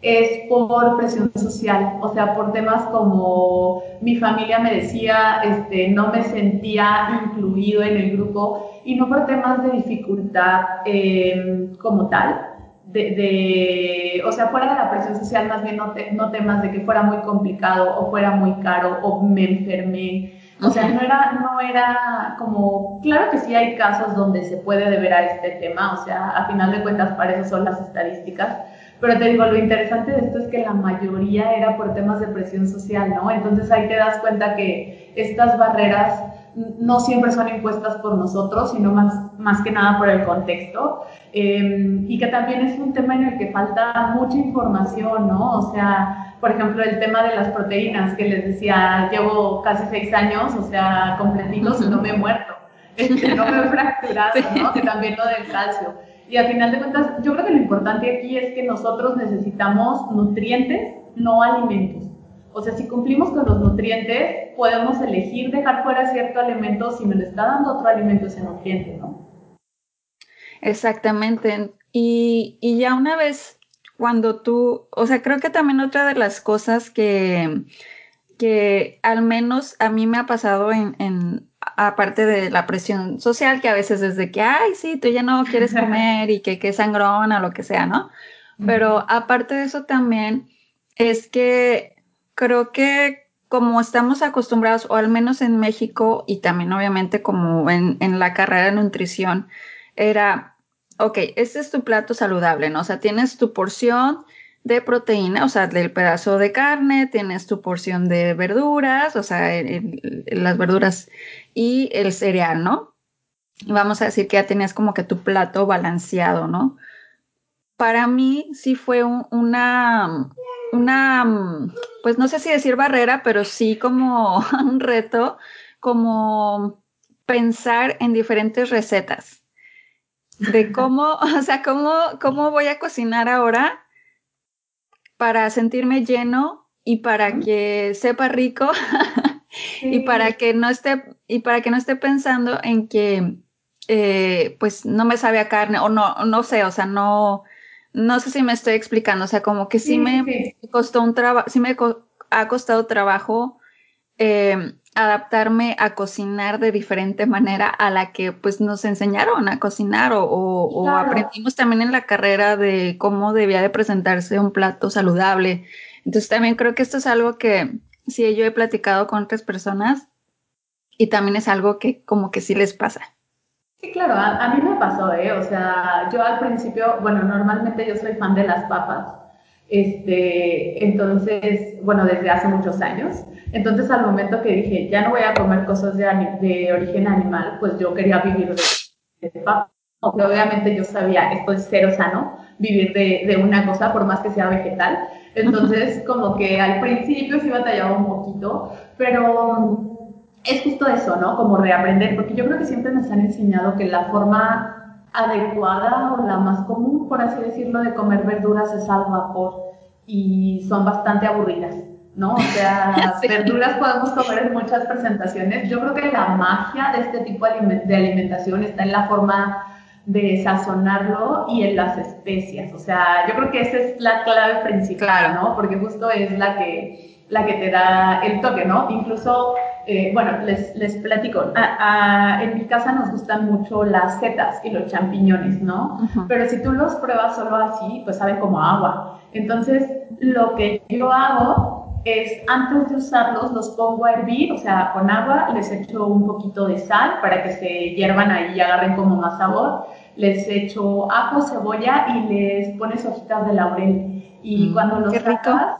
es por presión social, o sea, por temas como mi familia me decía, este, no me sentía incluido en el grupo y no por temas de dificultad eh, como tal, de, o sea, fuera de la presión social, más bien no, no, temas de que fuera muy complicado o fuera muy caro o me enfermé. O sea, no era, no era como, claro que sí hay casos donde se puede deber a este tema, o sea, a final de cuentas para eso son las estadísticas, pero te digo, lo interesante de esto es que la mayoría era por temas de presión social, ¿no? Entonces ahí te das cuenta que estas barreras no siempre son impuestas por nosotros, sino más, más que nada por el contexto. Em, y que también es un tema en el que falta mucha información, ¿no? O sea, por ejemplo, el tema de las proteínas, que les decía, llevo casi seis años, o sea, completitos y no me he muerto, este, no me he fracturado, ¿no? Que también lo del calcio. Y al final de cuentas, yo creo que lo importante aquí es que nosotros necesitamos nutrientes, no alimentos. O sea, si cumplimos con los nutrientes, podemos elegir dejar fuera cierto alimento si me lo está dando otro alimento ese nutriente, ¿no? Exactamente. Y, ya una vez cuando tú, o sea, creo que también otra de las cosas que, que al menos a mí me ha pasado en, en, aparte de la presión social, que a veces es de que, ay, sí, tú ya no quieres comer y que, que sangrona, lo que sea, ¿no? Pero aparte de eso también es que creo que como estamos acostumbrados, o al menos en México y también obviamente como en, la carrera de nutrición, era, ok, este es tu plato saludable, ¿no? O sea, tienes tu porción de proteína, o sea, del pedazo de carne, tienes tu porción de verduras, o sea, las verduras y el cereal, ¿no? Vamos a decir que ya tenías como que tu plato balanceado, ¿no? Para mí sí fue una, una, mm, pues no sé si decir barrera, pero sí como un reto, como pensar en diferentes recetas. De cómo, o sea, cómo, cómo voy a cocinar ahora para sentirme lleno y para que sepa rico y para que no esté, y para que no esté pensando en que eh, pues no me sabe a carne o no, no sé, o sea, no, no sé si me estoy explicando, o sea, como que sí, me costó un trabajo, sí me ha costado trabajo eh, adaptarme a cocinar de diferente manera a la que pues nos enseñaron a cocinar o, aprendimos también en la carrera de cómo debía de presentarse un plato saludable. Entonces también creo que esto es algo que sí yo he platicado con otras personas y también es algo que como que sí les pasa. Sí, claro, a, mí me pasó, ¿eh? O sea, yo al principio, bueno, normalmente yo soy fan de las papas, este, entonces, bueno, desde hace muchos años. Entonces, al momento que dije, ya no voy a comer cosas de, de origen animal, pues yo quería vivir de, de papas. Obviamente yo sabía, esto es cero sano, vivir de, de, una cosa, por más que sea vegetal. Entonces, como que al principio sí batallaba un poquito, pero es justo eso, ¿no? Como reaprender, porque yo creo que siempre nos han enseñado que la forma adecuada o la más común, por así decirlo, de comer verduras es al vapor y son bastante aburridas, ¿no? O sea, verduras podemos comer en muchas presentaciones. Yo creo que la magia de este tipo de alimentación está en la forma de sazonarlo y en las especias. O sea, yo creo que esa es la clave principal, ¿no? Porque justo es la que, la que te da el toque, ¿no? Incluso eh, bueno, les, les platico, en mi casa nos gustan mucho las setas y los champiñones, ¿no? Pero si tú los pruebas solo así, pues saben como agua. Entonces, lo que yo hago es, antes de usarlos, los pongo a hervir, o sea, con agua, les echo un poquito de sal para que se hiervan ahí y agarren como más sabor. Les echo ajo, cebolla y les pones hojitas de laurel. Y mm, cuando los sacas,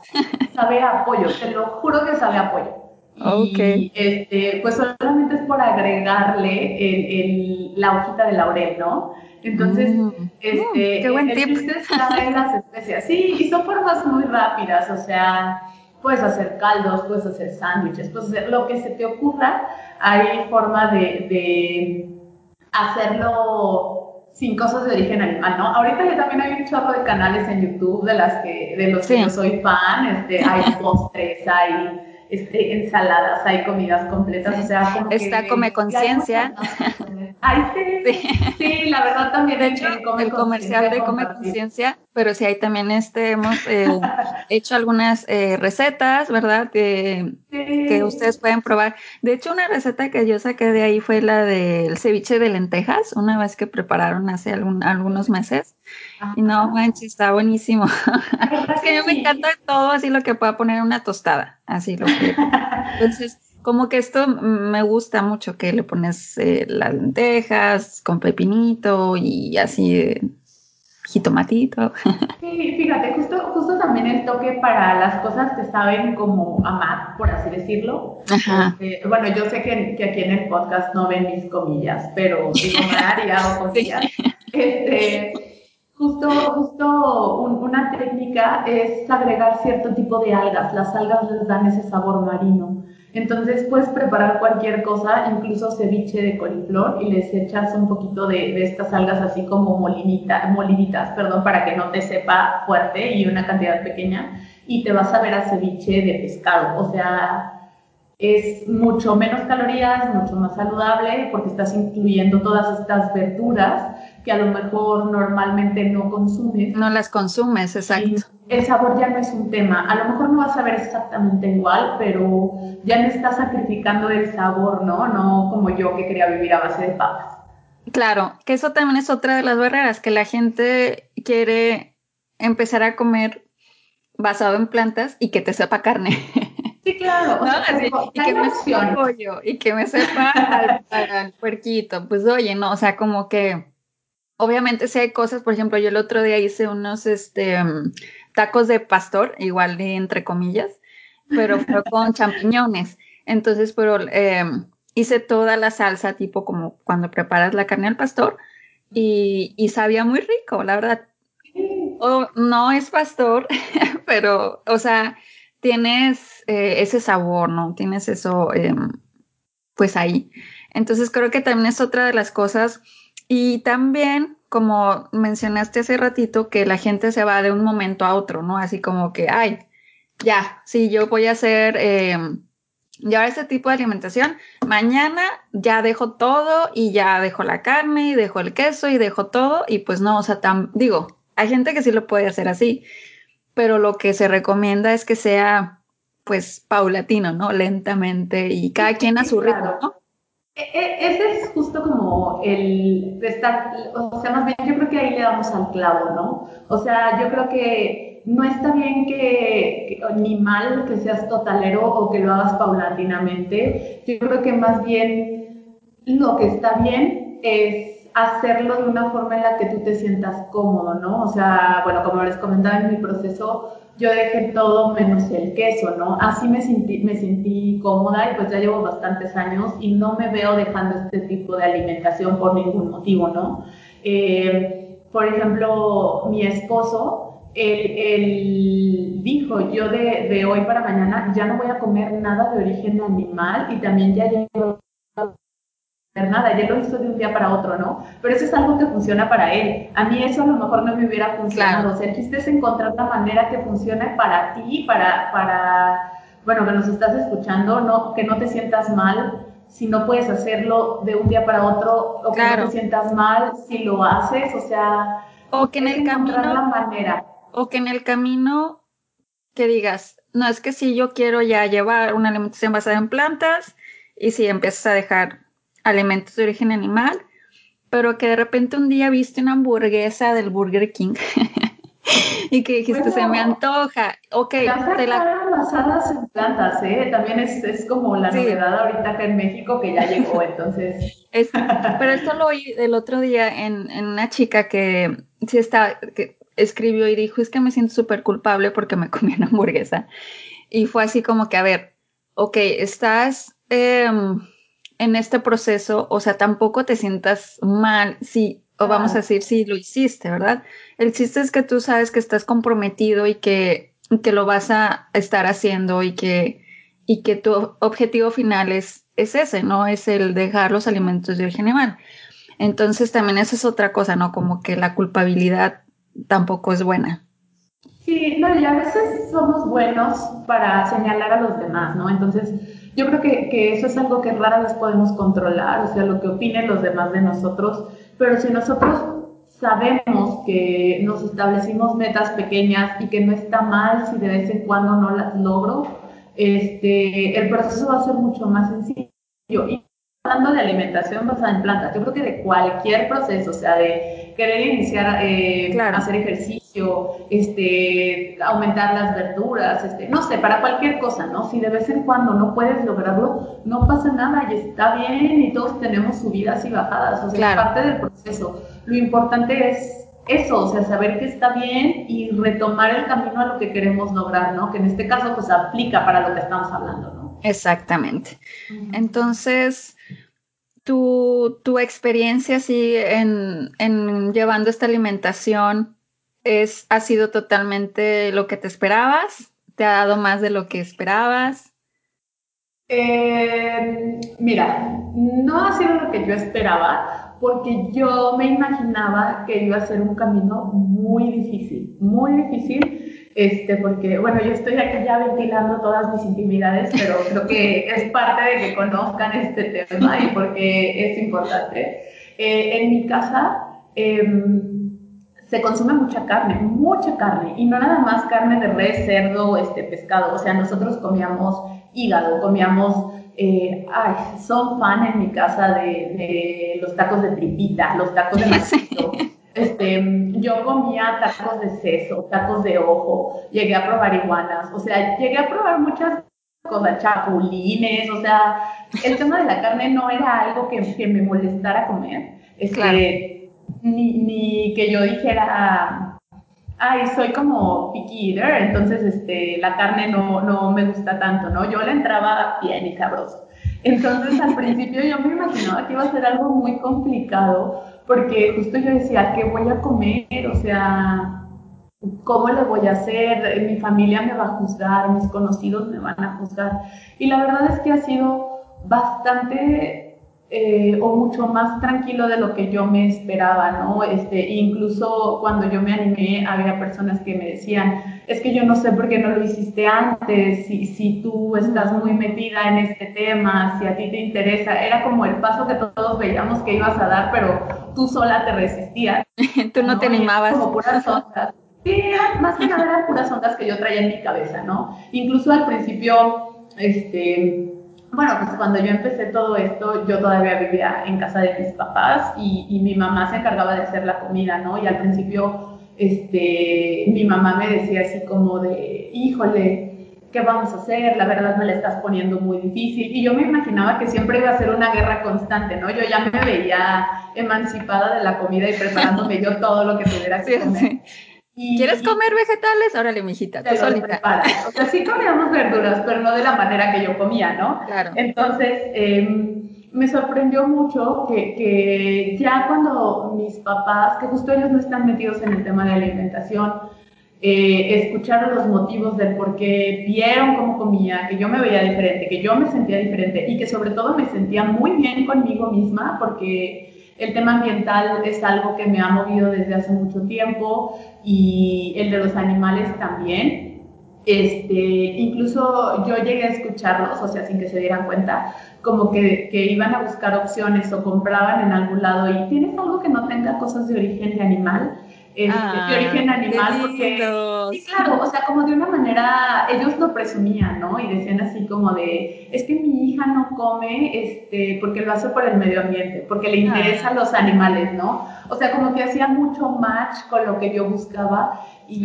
sabe a pollo, te lo juro que sabe a pollo. Y este, pues solamente es por agregarle el, la hojita de laurel, ¿no? Entonces, mm. este, mm, qué buen el tip. está en las especias. Sí, y son formas muy rápidas, o sea, puedes hacer caldos, puedes hacer sándwiches, puedes hacer lo que se te ocurra. Hay forma de, de hacerlo sin cosas de origen animal, ¿no? Ahorita ya también hay un chorro de canales en YouTube de las que, de los que yo soy fan, este, hay postres, hay este, ensaladas, hay comidas completas, o sea, como Está Come Conciencia. Ay, sí, sí, la verdad también. De hecho, el comercial de Come Conciencia, pero sí, ahí también este, hemos eh, hecho algunas eh, recetas, ¿verdad? Que, que ustedes pueden probar. De hecho, una receta que yo saqué de ahí fue la del ceviche de lentejas, una vez que prepararon hace algún, algunos meses. No manches, está buenísimo. es que a mí me encanta todo así lo que pueda poner una tostada, así lo que. Entonces, como que esto me gusta mucho que le pones eh, las lentejas con pepinito y así eh, jitomatito. sí, fíjate, justo, justo también el toque para las cosas que saben como amar, por así decirlo. Este, bueno, yo sé que, que, aquí en el podcast no ven mis comillas, pero digo amar y hago comillas. Este, Justo, justo una técnica es agregar cierto tipo de algas. Las algas les dan ese sabor marino. Entonces puedes preparar cualquier cosa, incluso ceviche de coliflor, y les echas un poquito de, estas algas así como molinita, molinitas, perdón, para que no te sepa fuerte y una cantidad pequeña, y te vas a ver a ceviche de pescado. O sea, es mucho menos calorías, mucho más saludable, porque estás incluyendo todas estas verduras que a lo mejor normalmente no consumes. No las consumes, exacto. el sabor ya no es un tema. A lo mejor no vas a ver exactamente igual, pero ya no estás sacrificando el sabor, ¿no? No como yo que quería vivir a base de papas. Claro, que eso también es otra de las barreras, que la gente quiere empezar a comer basado en plantas y que te sepa carne. Sí, claro. y que me sepa pollo y que me sepa al puerquito. Pues oye, no, o sea, como que obviamente si hay cosas, por ejemplo, yo el otro día hice unos este, mm, tacos de pastor, igual de entre comillas, pero fue con champiñones. Entonces, pero em, hice toda la salsa, tipo como cuando preparas la carne al pastor, y, y sabía muy rico, la verdad. no es pastor, pero, o sea, tienes eh, ese sabor, ¿no? Tienes eso, em, pues ahí. Entonces creo que también es otra de las cosas y también, como mencionaste hace ratito, que la gente se va de un momento a otro, ¿no? Así como que, ay, ya, sí, yo voy a hacer, eh, ya este tipo de alimentación, mañana ya dejo todo y ya dejo la carne y dejo el queso y dejo todo y pues no, o sea, tan, digo, hay gente que sí lo puede hacer así, pero lo que se recomienda es que sea pues paulatino, ¿no? Lentamente y cada quien a su ritmo, ¿no? E, e, ese es justo como el estar, o sea, más bien yo creo que ahí le damos al clavo, ¿no? O sea, yo creo que no está bien que, ni mal que seas totalero o que lo hagas paulatinamente. Yo creo que más bien lo que está bien es hacerlo de una forma en la que tú te sientas cómodo, ¿no? O sea, bueno, como les comentaba en mi proceso, yo dejé todo menos el queso, ¿no? Así me sentí, me sentí cómoda y pues ya llevo bastantes años y no me veo dejando este tipo de alimentación por ningún motivo, ¿no? Eh, por ejemplo, mi esposo, él, dijo, yo de, de, hoy para mañana ya no voy a comer nada de origen animal y también ya llevo nada, ya lo hizo de un día para otro, ¿no? Pero eso es algo que funciona para él. A mí eso a lo mejor no me hubiera funcionado. O sea, el chiste es encontrar la manera que funcione para ti, para, para, bueno, que nos estás escuchando, no, que no te sientas mal si no puedes hacerlo de un día para otro, o que no te sientas mal si lo haces, o sea, o que en el camino, la manera. O que en el camino que digas, no, es que si yo quiero ya llevar una alimentación basada en plantas, y si empiezas a dejar alimentos de origen animal, pero que de repente un día viste una hamburguesa del Burger King y que dijiste, se me antoja. Ok, te la... basadas en plantas, ¿eh? También es, es como la novedad ahorita acá en México que ya llegó, entonces... pero esto lo oí el otro día en, en una chica que sí está, que escribió y dijo, es que me siento súper culpable porque me comí una hamburguesa. Y fue así como que, a ver, ok, estás em, en este proceso, o sea, tampoco te sientas mal si, o vamos a decir, si lo hiciste, ¿verdad? El chiste es que tú sabes que estás comprometido y que, que lo vas a estar haciendo y que, y que tu objetivo final es, es ese, ¿no? Es el dejar los alimentos de origen animal. Entonces también esa es otra cosa, ¿no? Como que la culpabilidad tampoco es buena. Sí, no, y a veces somos buenos para señalar a los demás, ¿no? Entonces, yo creo que, que, eso es algo que rara vez podemos controlar, o sea, lo que opinen los demás de nosotros, pero si nosotros sabemos que nos establecimos metas pequeñas y que no está mal si de vez en cuando no las logro, este, el proceso va a ser mucho más sencillo. Y hablando de alimentación basada en plantas, yo creo que de cualquier proceso, o sea, de querer iniciar, eh, hacer ejercicio, este, aumentar las verduras, este, no sé, para cualquier cosa, ¿no? Si de vez en cuando no puedes lograrlo, no pasa nada y está bien y todos tenemos subidas y bajadas, o sea, es parte del proceso. Lo importante es eso, o sea, saber que está bien y retomar el camino a lo que queremos lograr, ¿no? Que en este caso pues aplica para lo que estamos hablando, ¿no? Exactamente. Entonces, tu, tu experiencia así en, en, llevando esta alimentación es, ha sido totalmente lo que te esperabas? ¿Te ha dado más de lo que esperabas? Eh, mira, no ha sido lo que yo esperaba porque yo me imaginaba que iba a ser un camino muy difícil, muy difícil este, porque, bueno, yo estoy aquí ya ventilando todas mis intimidades, pero creo que es parte de que conozcan este tema y porque es importante. Eh, en mi casa em, se consume mucha carne, mucha carne, y no nada más carne de res, cerdo, este, pescado, o sea, nosotros comíamos hígado, comíamos eh, ay, son fan en mi casa de, de, los tacos de tripita, los tacos de macizo. Este, yo comía tacos de seso, tacos de ojo, llegué a probar iguanas, o sea, llegué a probar muchas cosas, chapulines, o sea, el tema de la carne no era algo que, que me molestara comer, este, ni, ni, que yo dijera, ay, soy como picky eater, entonces este, la carne no, no me gusta tanto, ¿no? Yo le entraba bien y sabroso. Entonces al principio yo me imaginaba que iba a ser algo muy complicado porque justo yo decía, ¿qué voy a comer? O sea, ¿cómo le voy a hacer? Mi familia me va a juzgar, mis conocidos me van a juzgar. Y la verdad es que ha sido bastante eh, o mucho más tranquilo de lo que yo me esperaba, ¿no? Este, incluso cuando yo me animé, había personas que me decían, es que yo no sé por qué no lo hiciste antes, si, si tú estás muy metida en este tema, si a ti te interesa, era como el paso que todos veíamos que ibas a dar, pero tú sola te resistías. tú no, te animabas. Como puras ondas. Sí, más que nada eran puras ondas que yo traía en mi cabeza, ¿no? Incluso al principio, este bueno, pues cuando yo empecé todo esto, yo todavía vivía en casa de mis papás y, mi mamá se encargaba de hacer la comida, ¿no? Y al principio, este, mi mamá me decía así como de, híjole, ¿qué vamos a hacer? La verdad me la estás poniendo muy difícil. Y yo me imaginaba que siempre iba a ser una guerra constante, ¿no? Yo ya me veía emancipada de la comida y preparándome yo todo lo que tuviera que comer. ¿Quieres comer vegetales? Órale, mijita, tú solita. O sea, sí comíamos verduras, pero no de la manera que yo comía, ¿no? Claro. Entonces, em, me sorprendió mucho que, que, ya cuando mis papás, que justo ellos no están metidos en el tema de alimentación, eh, escucharon los motivos del por qué, vieron cómo comía, que yo me veía diferente, que yo me sentía diferente y que sobre todo me sentía muy bien conmigo misma porque el tema ambiental es algo que me ha movido desde hace mucho tiempo y el de los animales también. Este, incluso yo llegué a escucharlos, o sea, sin que se dieran cuenta, como que, que, iban a buscar opciones o compraban en algún lado y tienes algo que no tenga cosas de origen de animal este, ah, de origen animal, porque, sí, claro, o sea, como de una manera, ellos lo presumían, ¿no? Y decían así como de, es que mi hija no come, este, porque lo hace por el medio ambiente, porque le interesan los animales, ¿no? O sea, como que hacía mucho match con lo que yo buscaba y,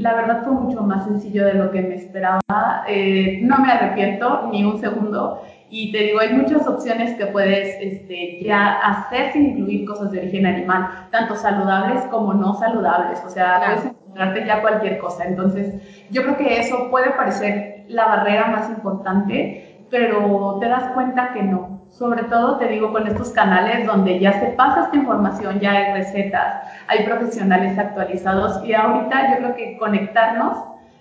la verdad fue mucho más sencillo de lo que me esperaba. Eh, no me arrepiento ni un segundo. Y te digo, hay muchas opciones que puedes este, ya hacer sin incluir cosas de origen animal, tanto saludables como no saludables. O sea, puedes encontrarte ya cualquier cosa. Entonces, yo creo que eso puede parecer la barrera más importante, pero te das cuenta que no. Sobre todo te digo con estos canales donde ya se pasa esta información, ya hay recetas, hay profesionales actualizados y ahorita yo creo que conectarnos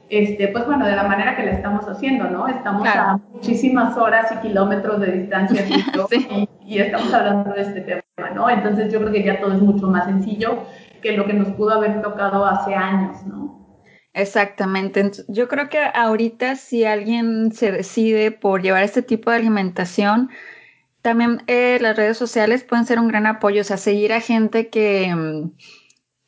este, pues bueno, de la manera que la estamos haciendo, ¿no? Estamos a muchísimas horas y kilómetros de distancia y, y, estamos hablando de este tema, ¿no? Entonces yo creo que ya todo es mucho más sencillo que lo que nos pudo haber tocado hace años, ¿no? Exactamente. Yo creo que ahorita si alguien se decide por llevar este tipo de alimentación, también eh, las redes sociales pueden ser un gran apoyo, o sea, seguir a gente que, mm,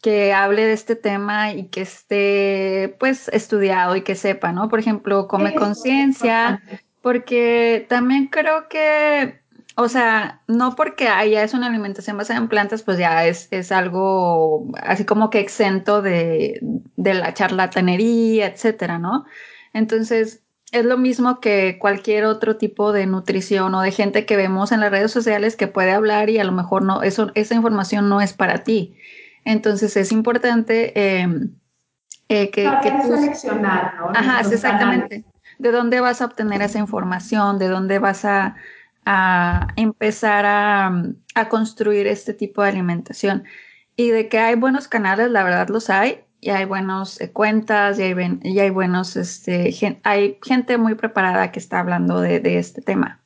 que hable de este tema y que esté pues estudiado y que sepa, ¿no? Por ejemplo, come conciencia, porque también creo que o sea, no porque haya es una alimentación basada en plantas, pues ya es, es algo así como que exento de, de la charlatanería, etcétera, ¿no? Entonces, es lo mismo que cualquier otro tipo de nutrición o de gente que vemos en las redes sociales que puede hablar y a lo mejor no, eso, esa información no es para ti. Entonces es importante eh, eh, que, que tú... seleccionar, ¿no? Ajá, exactamente. ¿De dónde vas a obtener esa información? ¿De dónde vas a a empezar a, construir este tipo de alimentación. Y de que hay buenos canales, la verdad los hay, y hay buenas eh, cuentas, y hay, y hay buenos, este, hay gente muy preparada que está hablando de, este tema.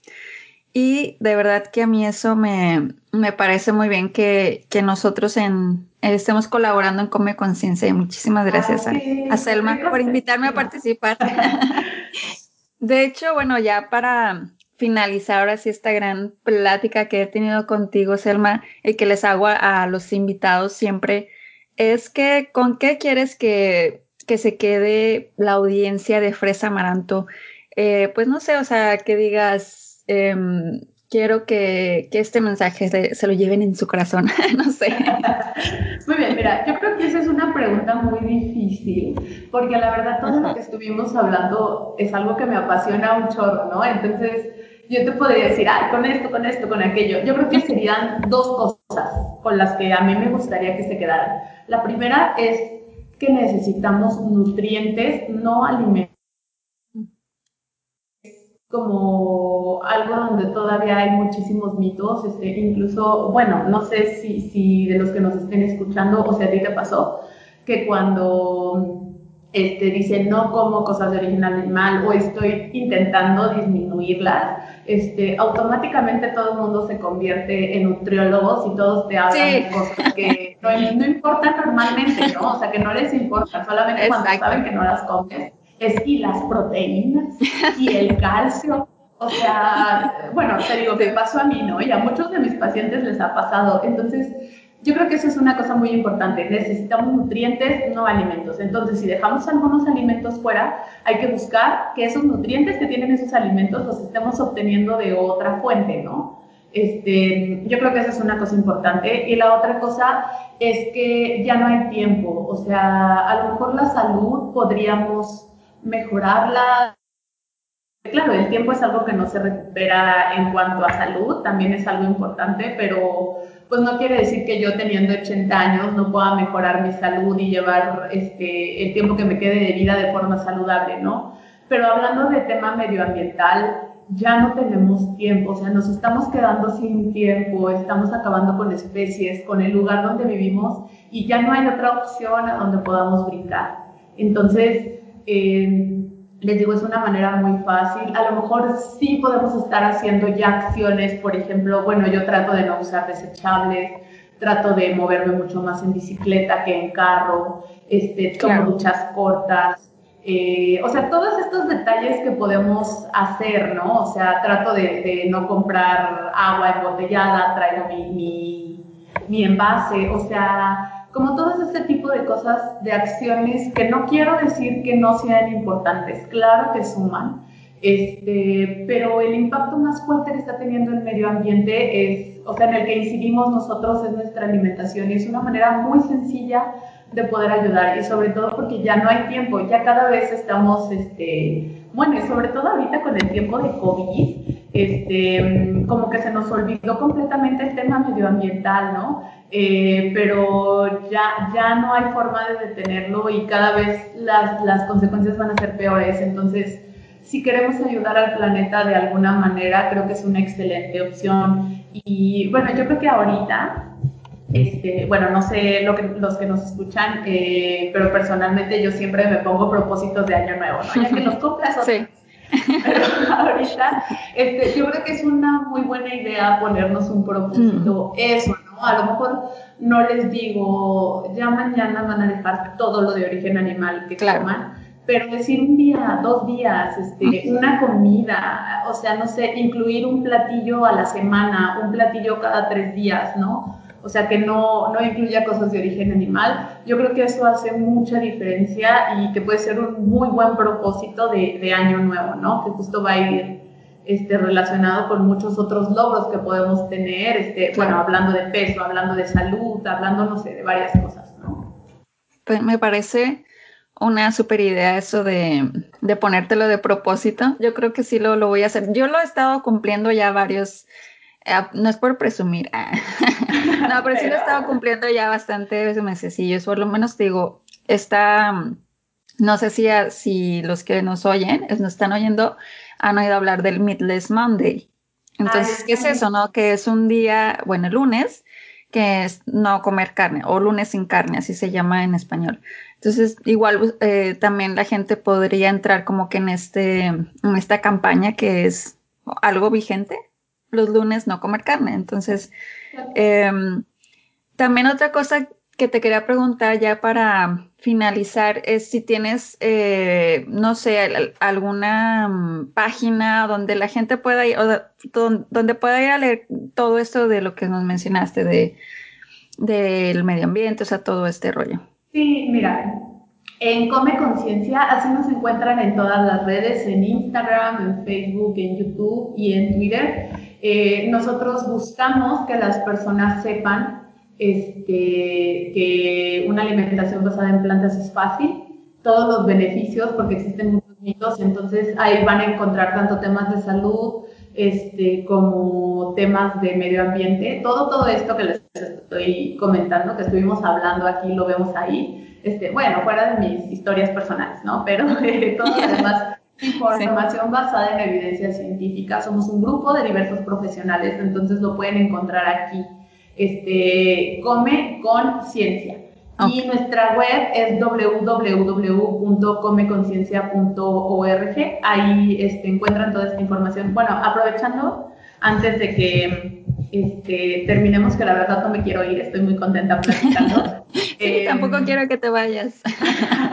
Y de verdad que a mí eso me, parece muy bien que, nosotros en, estemos colaborando en Come Conciencia. Y muchísimas gracias a, a Selma por invitarme a participar. de hecho, bueno, ya para, finalizar ahora sí esta gran plática que he tenido contigo, Selma, y que les hago a, los invitados siempre, es que con qué quieres que, que se quede la audiencia de Fresa Amaranto. Eh, pues no sé, o sea, que digas, em, quiero que, que, este mensaje se, se, lo lleven en su corazón, no sé. Muy bien, mira, yo creo que esa es una pregunta muy difícil, porque la verdad todo lo que estuvimos hablando es algo que me apasiona un chorro, ¿no? Entonces, yo te podría decir, ay, con esto, con esto, con aquello. Yo creo que serían dos cosas con las que a mí me gustaría que se quedaran. La primera es que necesitamos nutrientes, no alimentos. Como algo donde todavía hay muchísimos mitos, este, incluso, bueno, no sé si, si de los que nos estén escuchando o si a ti te pasó, que cuando este, dicen no como cosas de origen animal o estoy intentando disminuirlas, este, automáticamente todo el mundo se convierte en nutriólogos y todos te hablan de cosas que no, no, importan normalmente, ¿no? O sea, que no les importa, solamente cuando saben que no las comes. Es y las proteínas y el calcio. O sea, bueno, te digo, que pasó a mí, ¿no? Y a muchos de mis pacientes les ha pasado. Entonces, yo creo que eso es una cosa muy importante. Necesitamos nutrientes, no alimentos. Entonces, si dejamos algunos alimentos fuera, hay que buscar que esos nutrientes que tienen esos alimentos los estemos obteniendo de otra fuente, ¿no? Este, yo creo que esa es una cosa importante. Y la otra cosa es que ya no hay tiempo. O sea, a lo mejor la salud podríamos mejorarla. Claro, el tiempo es algo que no se recupera en cuanto a salud, también es algo importante, pero pues no quiere decir que yo teniendo 80 años no pueda mejorar mi salud y llevar este, el tiempo que me quede de vida de forma saludable, ¿no? Pero hablando de tema medioambiental, ya no tenemos tiempo, o sea, nos estamos quedando sin tiempo, estamos acabando con especies, con el lugar donde vivimos y ya no hay otra opción a donde podamos brincar. Entonces, eh, les digo, es una manera muy fácil. A lo mejor sí podemos estar haciendo ya acciones, por ejemplo, bueno, yo trato de no usar desechables, trato de moverme mucho más en bicicleta que en carro, este, tomo duchas cortas. Eh, o sea, todos estos detalles que podemos hacer, ¿no? O sea, trato de, no comprar agua embotellada, traigo mi, mi, mi envase, o sea, como todo este tipo de cosas, de acciones que no quiero decir que no sean importantes, claro que suman, este, pero el impacto más fuerte que está teniendo el medio ambiente es, o sea, en el que incidimos nosotros es nuestra alimentación y es una manera muy sencilla de poder ayudar y sobre todo porque ya no hay tiempo, ya cada vez estamos, este, bueno, y sobre todo ahorita con el tiempo de COVID, este, como que se nos olvidó completamente el tema medioambiental, ¿no? Eh, pero ya, ya no hay forma de detenerlo y cada vez las, las consecuencias van a ser peores. Entonces, si queremos ayudar al planeta de alguna manera, creo que es una excelente opción. Y bueno, yo creo que ahorita, este, bueno, no sé lo que, los que nos escuchan, eh, pero personalmente yo siempre me pongo propósitos de año nuevo, ¿no? Ya que los compras sí. Pero ahorita, este, yo creo que es una muy buena idea ponernos un propósito, eso, ¿no? A lo mejor no les digo, ya mañana van a dejar todo lo de origen animal que coman, pero decir un día, dos días, este, una comida, o sea, no sé, incluir un platillo a la semana, un platillo cada tres días, ¿no? O sea, que no, no incluya cosas de origen animal. Yo creo que eso hace mucha diferencia y que puede ser un muy buen propósito de, de año nuevo, ¿no? Que justo va a ir este, relacionado con muchos otros logros que podemos tener, este, bueno, hablando de peso, hablando de salud, hablando, no sé, de varias cosas, ¿no? Pues me parece una super idea eso de, de, ponértelo de propósito. Yo creo que sí lo, lo, voy a hacer. Yo lo he estado cumpliendo ya varios, eh, no es por presumir, no, pero sí lo he estado cumpliendo ya bastantes mesecillos. Por lo menos digo, está, no sé si, si los que nos oyen, nos están oyendo, han oído hablar del Meatless Monday. Entonces, ¿qué es eso, no? Que es un día, bueno, el lunes, que es no comer carne, o lunes sin carne, así se llama en español. Entonces, igual eh, también la gente podría entrar como que en, este, en esta campaña que es algo vigente, los lunes no comer carne. Entonces, em, también otra cosa que te quería preguntar ya para finalizar es si tienes, eh, no sé, alguna mm, página donde la gente pueda ir, o donde pueda ir a leer todo esto de lo que nos mencionaste de del medio ambiente, o sea, todo este rollo. Sí, mira, en Come Conciencia, así nos encuentran en todas las redes, en Instagram, en Facebook, en YouTube y en Twitter. Eh, nosotros buscamos que las personas sepan este, que una alimentación basada en plantas es fácil, todos los beneficios, porque existen muchos mitos, entonces ahí van a encontrar tanto temas de salud, este, como temas de medio ambiente, todo, todo esto que les estoy comentando, que estuvimos hablando aquí, lo vemos ahí, este, bueno, fuera de mis historias personales, ¿no? Pero eh, todo lo demás, información basada en evidencia científica, somos un grupo de diversos profesionales, entonces lo pueden encontrar aquí, este, come con ciencia. Y nuestra web es www.comeconciencia.org. Ahí este, encuentran toda esta información. Bueno, aprovechando, antes de que este, terminemos, que la verdad no me quiero ir, estoy muy contenta platicando. sí, eh, tampoco quiero que te vayas.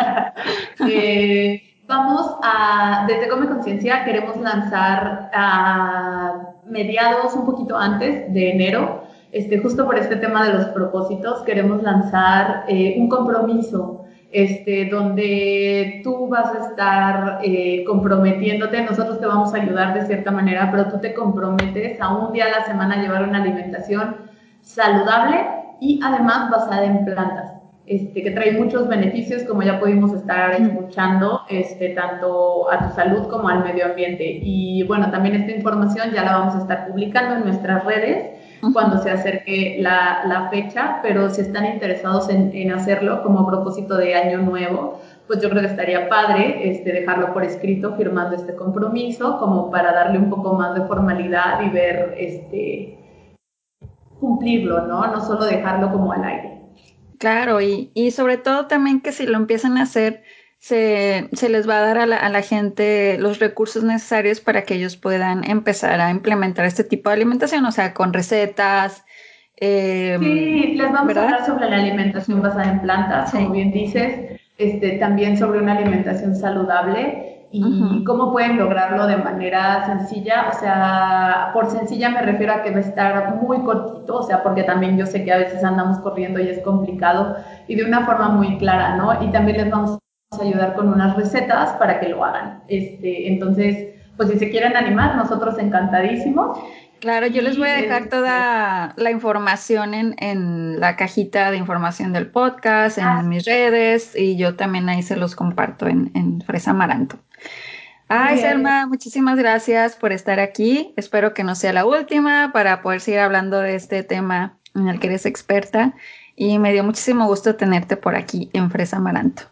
eh, vamos a, desde Come Conciencia queremos lanzar a mediados, un poquito antes de enero, este, justo por este tema de los propósitos, queremos lanzar eh, un compromiso este, donde tú vas a estar eh, comprometiéndote, nosotros te vamos a ayudar de cierta manera, pero tú te comprometes a un día a la semana llevar una alimentación saludable y además basada en plantas. Este, que trae muchos beneficios, como ya pudimos estar escuchando, este, tanto a tu salud como al medio ambiente. Y bueno, también esta información ya la vamos a estar publicando en nuestras redes cuando se acerque la, la fecha, pero si están interesados en, en, hacerlo como propósito de año nuevo, pues yo creo que estaría padre este, dejarlo por escrito, firmando este compromiso, como para darle un poco más de formalidad y ver, este, cumplirlo, ¿no? No solo dejarlo como al aire. Claro, y, y sobre todo también que si lo empiezan a hacer, se, se, les va a dar a la, a la, gente los recursos necesarios para que ellos puedan empezar a implementar este tipo de alimentación, o sea, con recetas. Eh, sí, les vamos ¿verdad? a hablar sobre la alimentación basada en plantas, sí. como bien dices, este, también sobre una alimentación saludable y uh -huh. cómo pueden lograrlo de manera sencilla. O sea, por sencilla me refiero a que va a estar muy cortito, o sea, porque también yo sé que a veces andamos corriendo y es complicado, y de una forma muy clara, ¿no? Y también les vamos a ayudar con unas recetas para que lo hagan. Este, entonces, pues si se quieren animar, nosotros encantadísimos. Claro, yo les voy a dejar toda la información en, en la cajita de información del podcast, en ah. mis redes, y yo también ahí se los comparto en, en Fresa Amaranto. Ay, Selma, muchísimas gracias por estar aquí. Espero que no sea la última para poder seguir hablando de este tema en el que eres experta. Y me dio muchísimo gusto tenerte por aquí en Fresa Amaranto.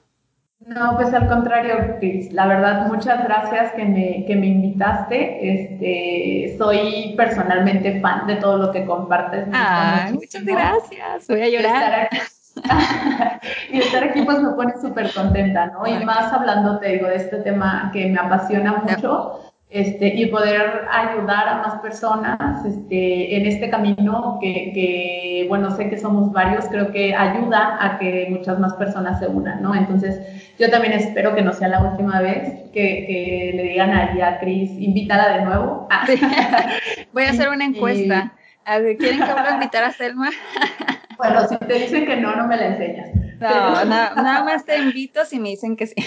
No, pues al contrario, Cris. La verdad, muchas gracias que me, que me invitaste. Este, soy personalmente fan de todo lo que compartes. Ah, muchas gracias. Voy a llorar. y estar aquí pues me pone súper contenta, ¿no? Y más hablando, te digo, de este tema que me apasiona mucho. Este, y poder ayudar a más personas este, en este camino que, que, bueno, sé que somos varios, creo que ayuda a que muchas más personas se unan, ¿no? Entonces, yo también espero que no sea la última vez que, que le digan ahí a Cris, invítala de nuevo. Voy a hacer una encuesta. A ver, ¿quieren que vuelva a invitar a Selma? bueno, si te dicen que no, no me la enseñas. No, nada más te invito si me dicen que sí.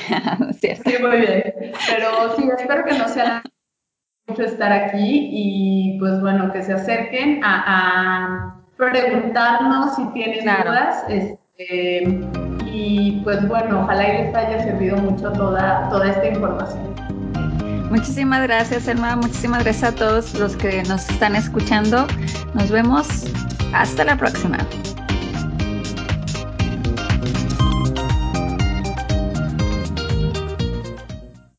Sí, muy bien. Pero sí, espero que no sea mucho estar aquí y pues bueno, que se acerquen a, preguntarnos si tienen dudas. Este, y pues bueno, ojalá y les haya servido mucho toda, toda esta información. Muchísimas gracias, Elma. Muchísimas gracias a todos los que nos están escuchando. Nos vemos. Hasta la próxima.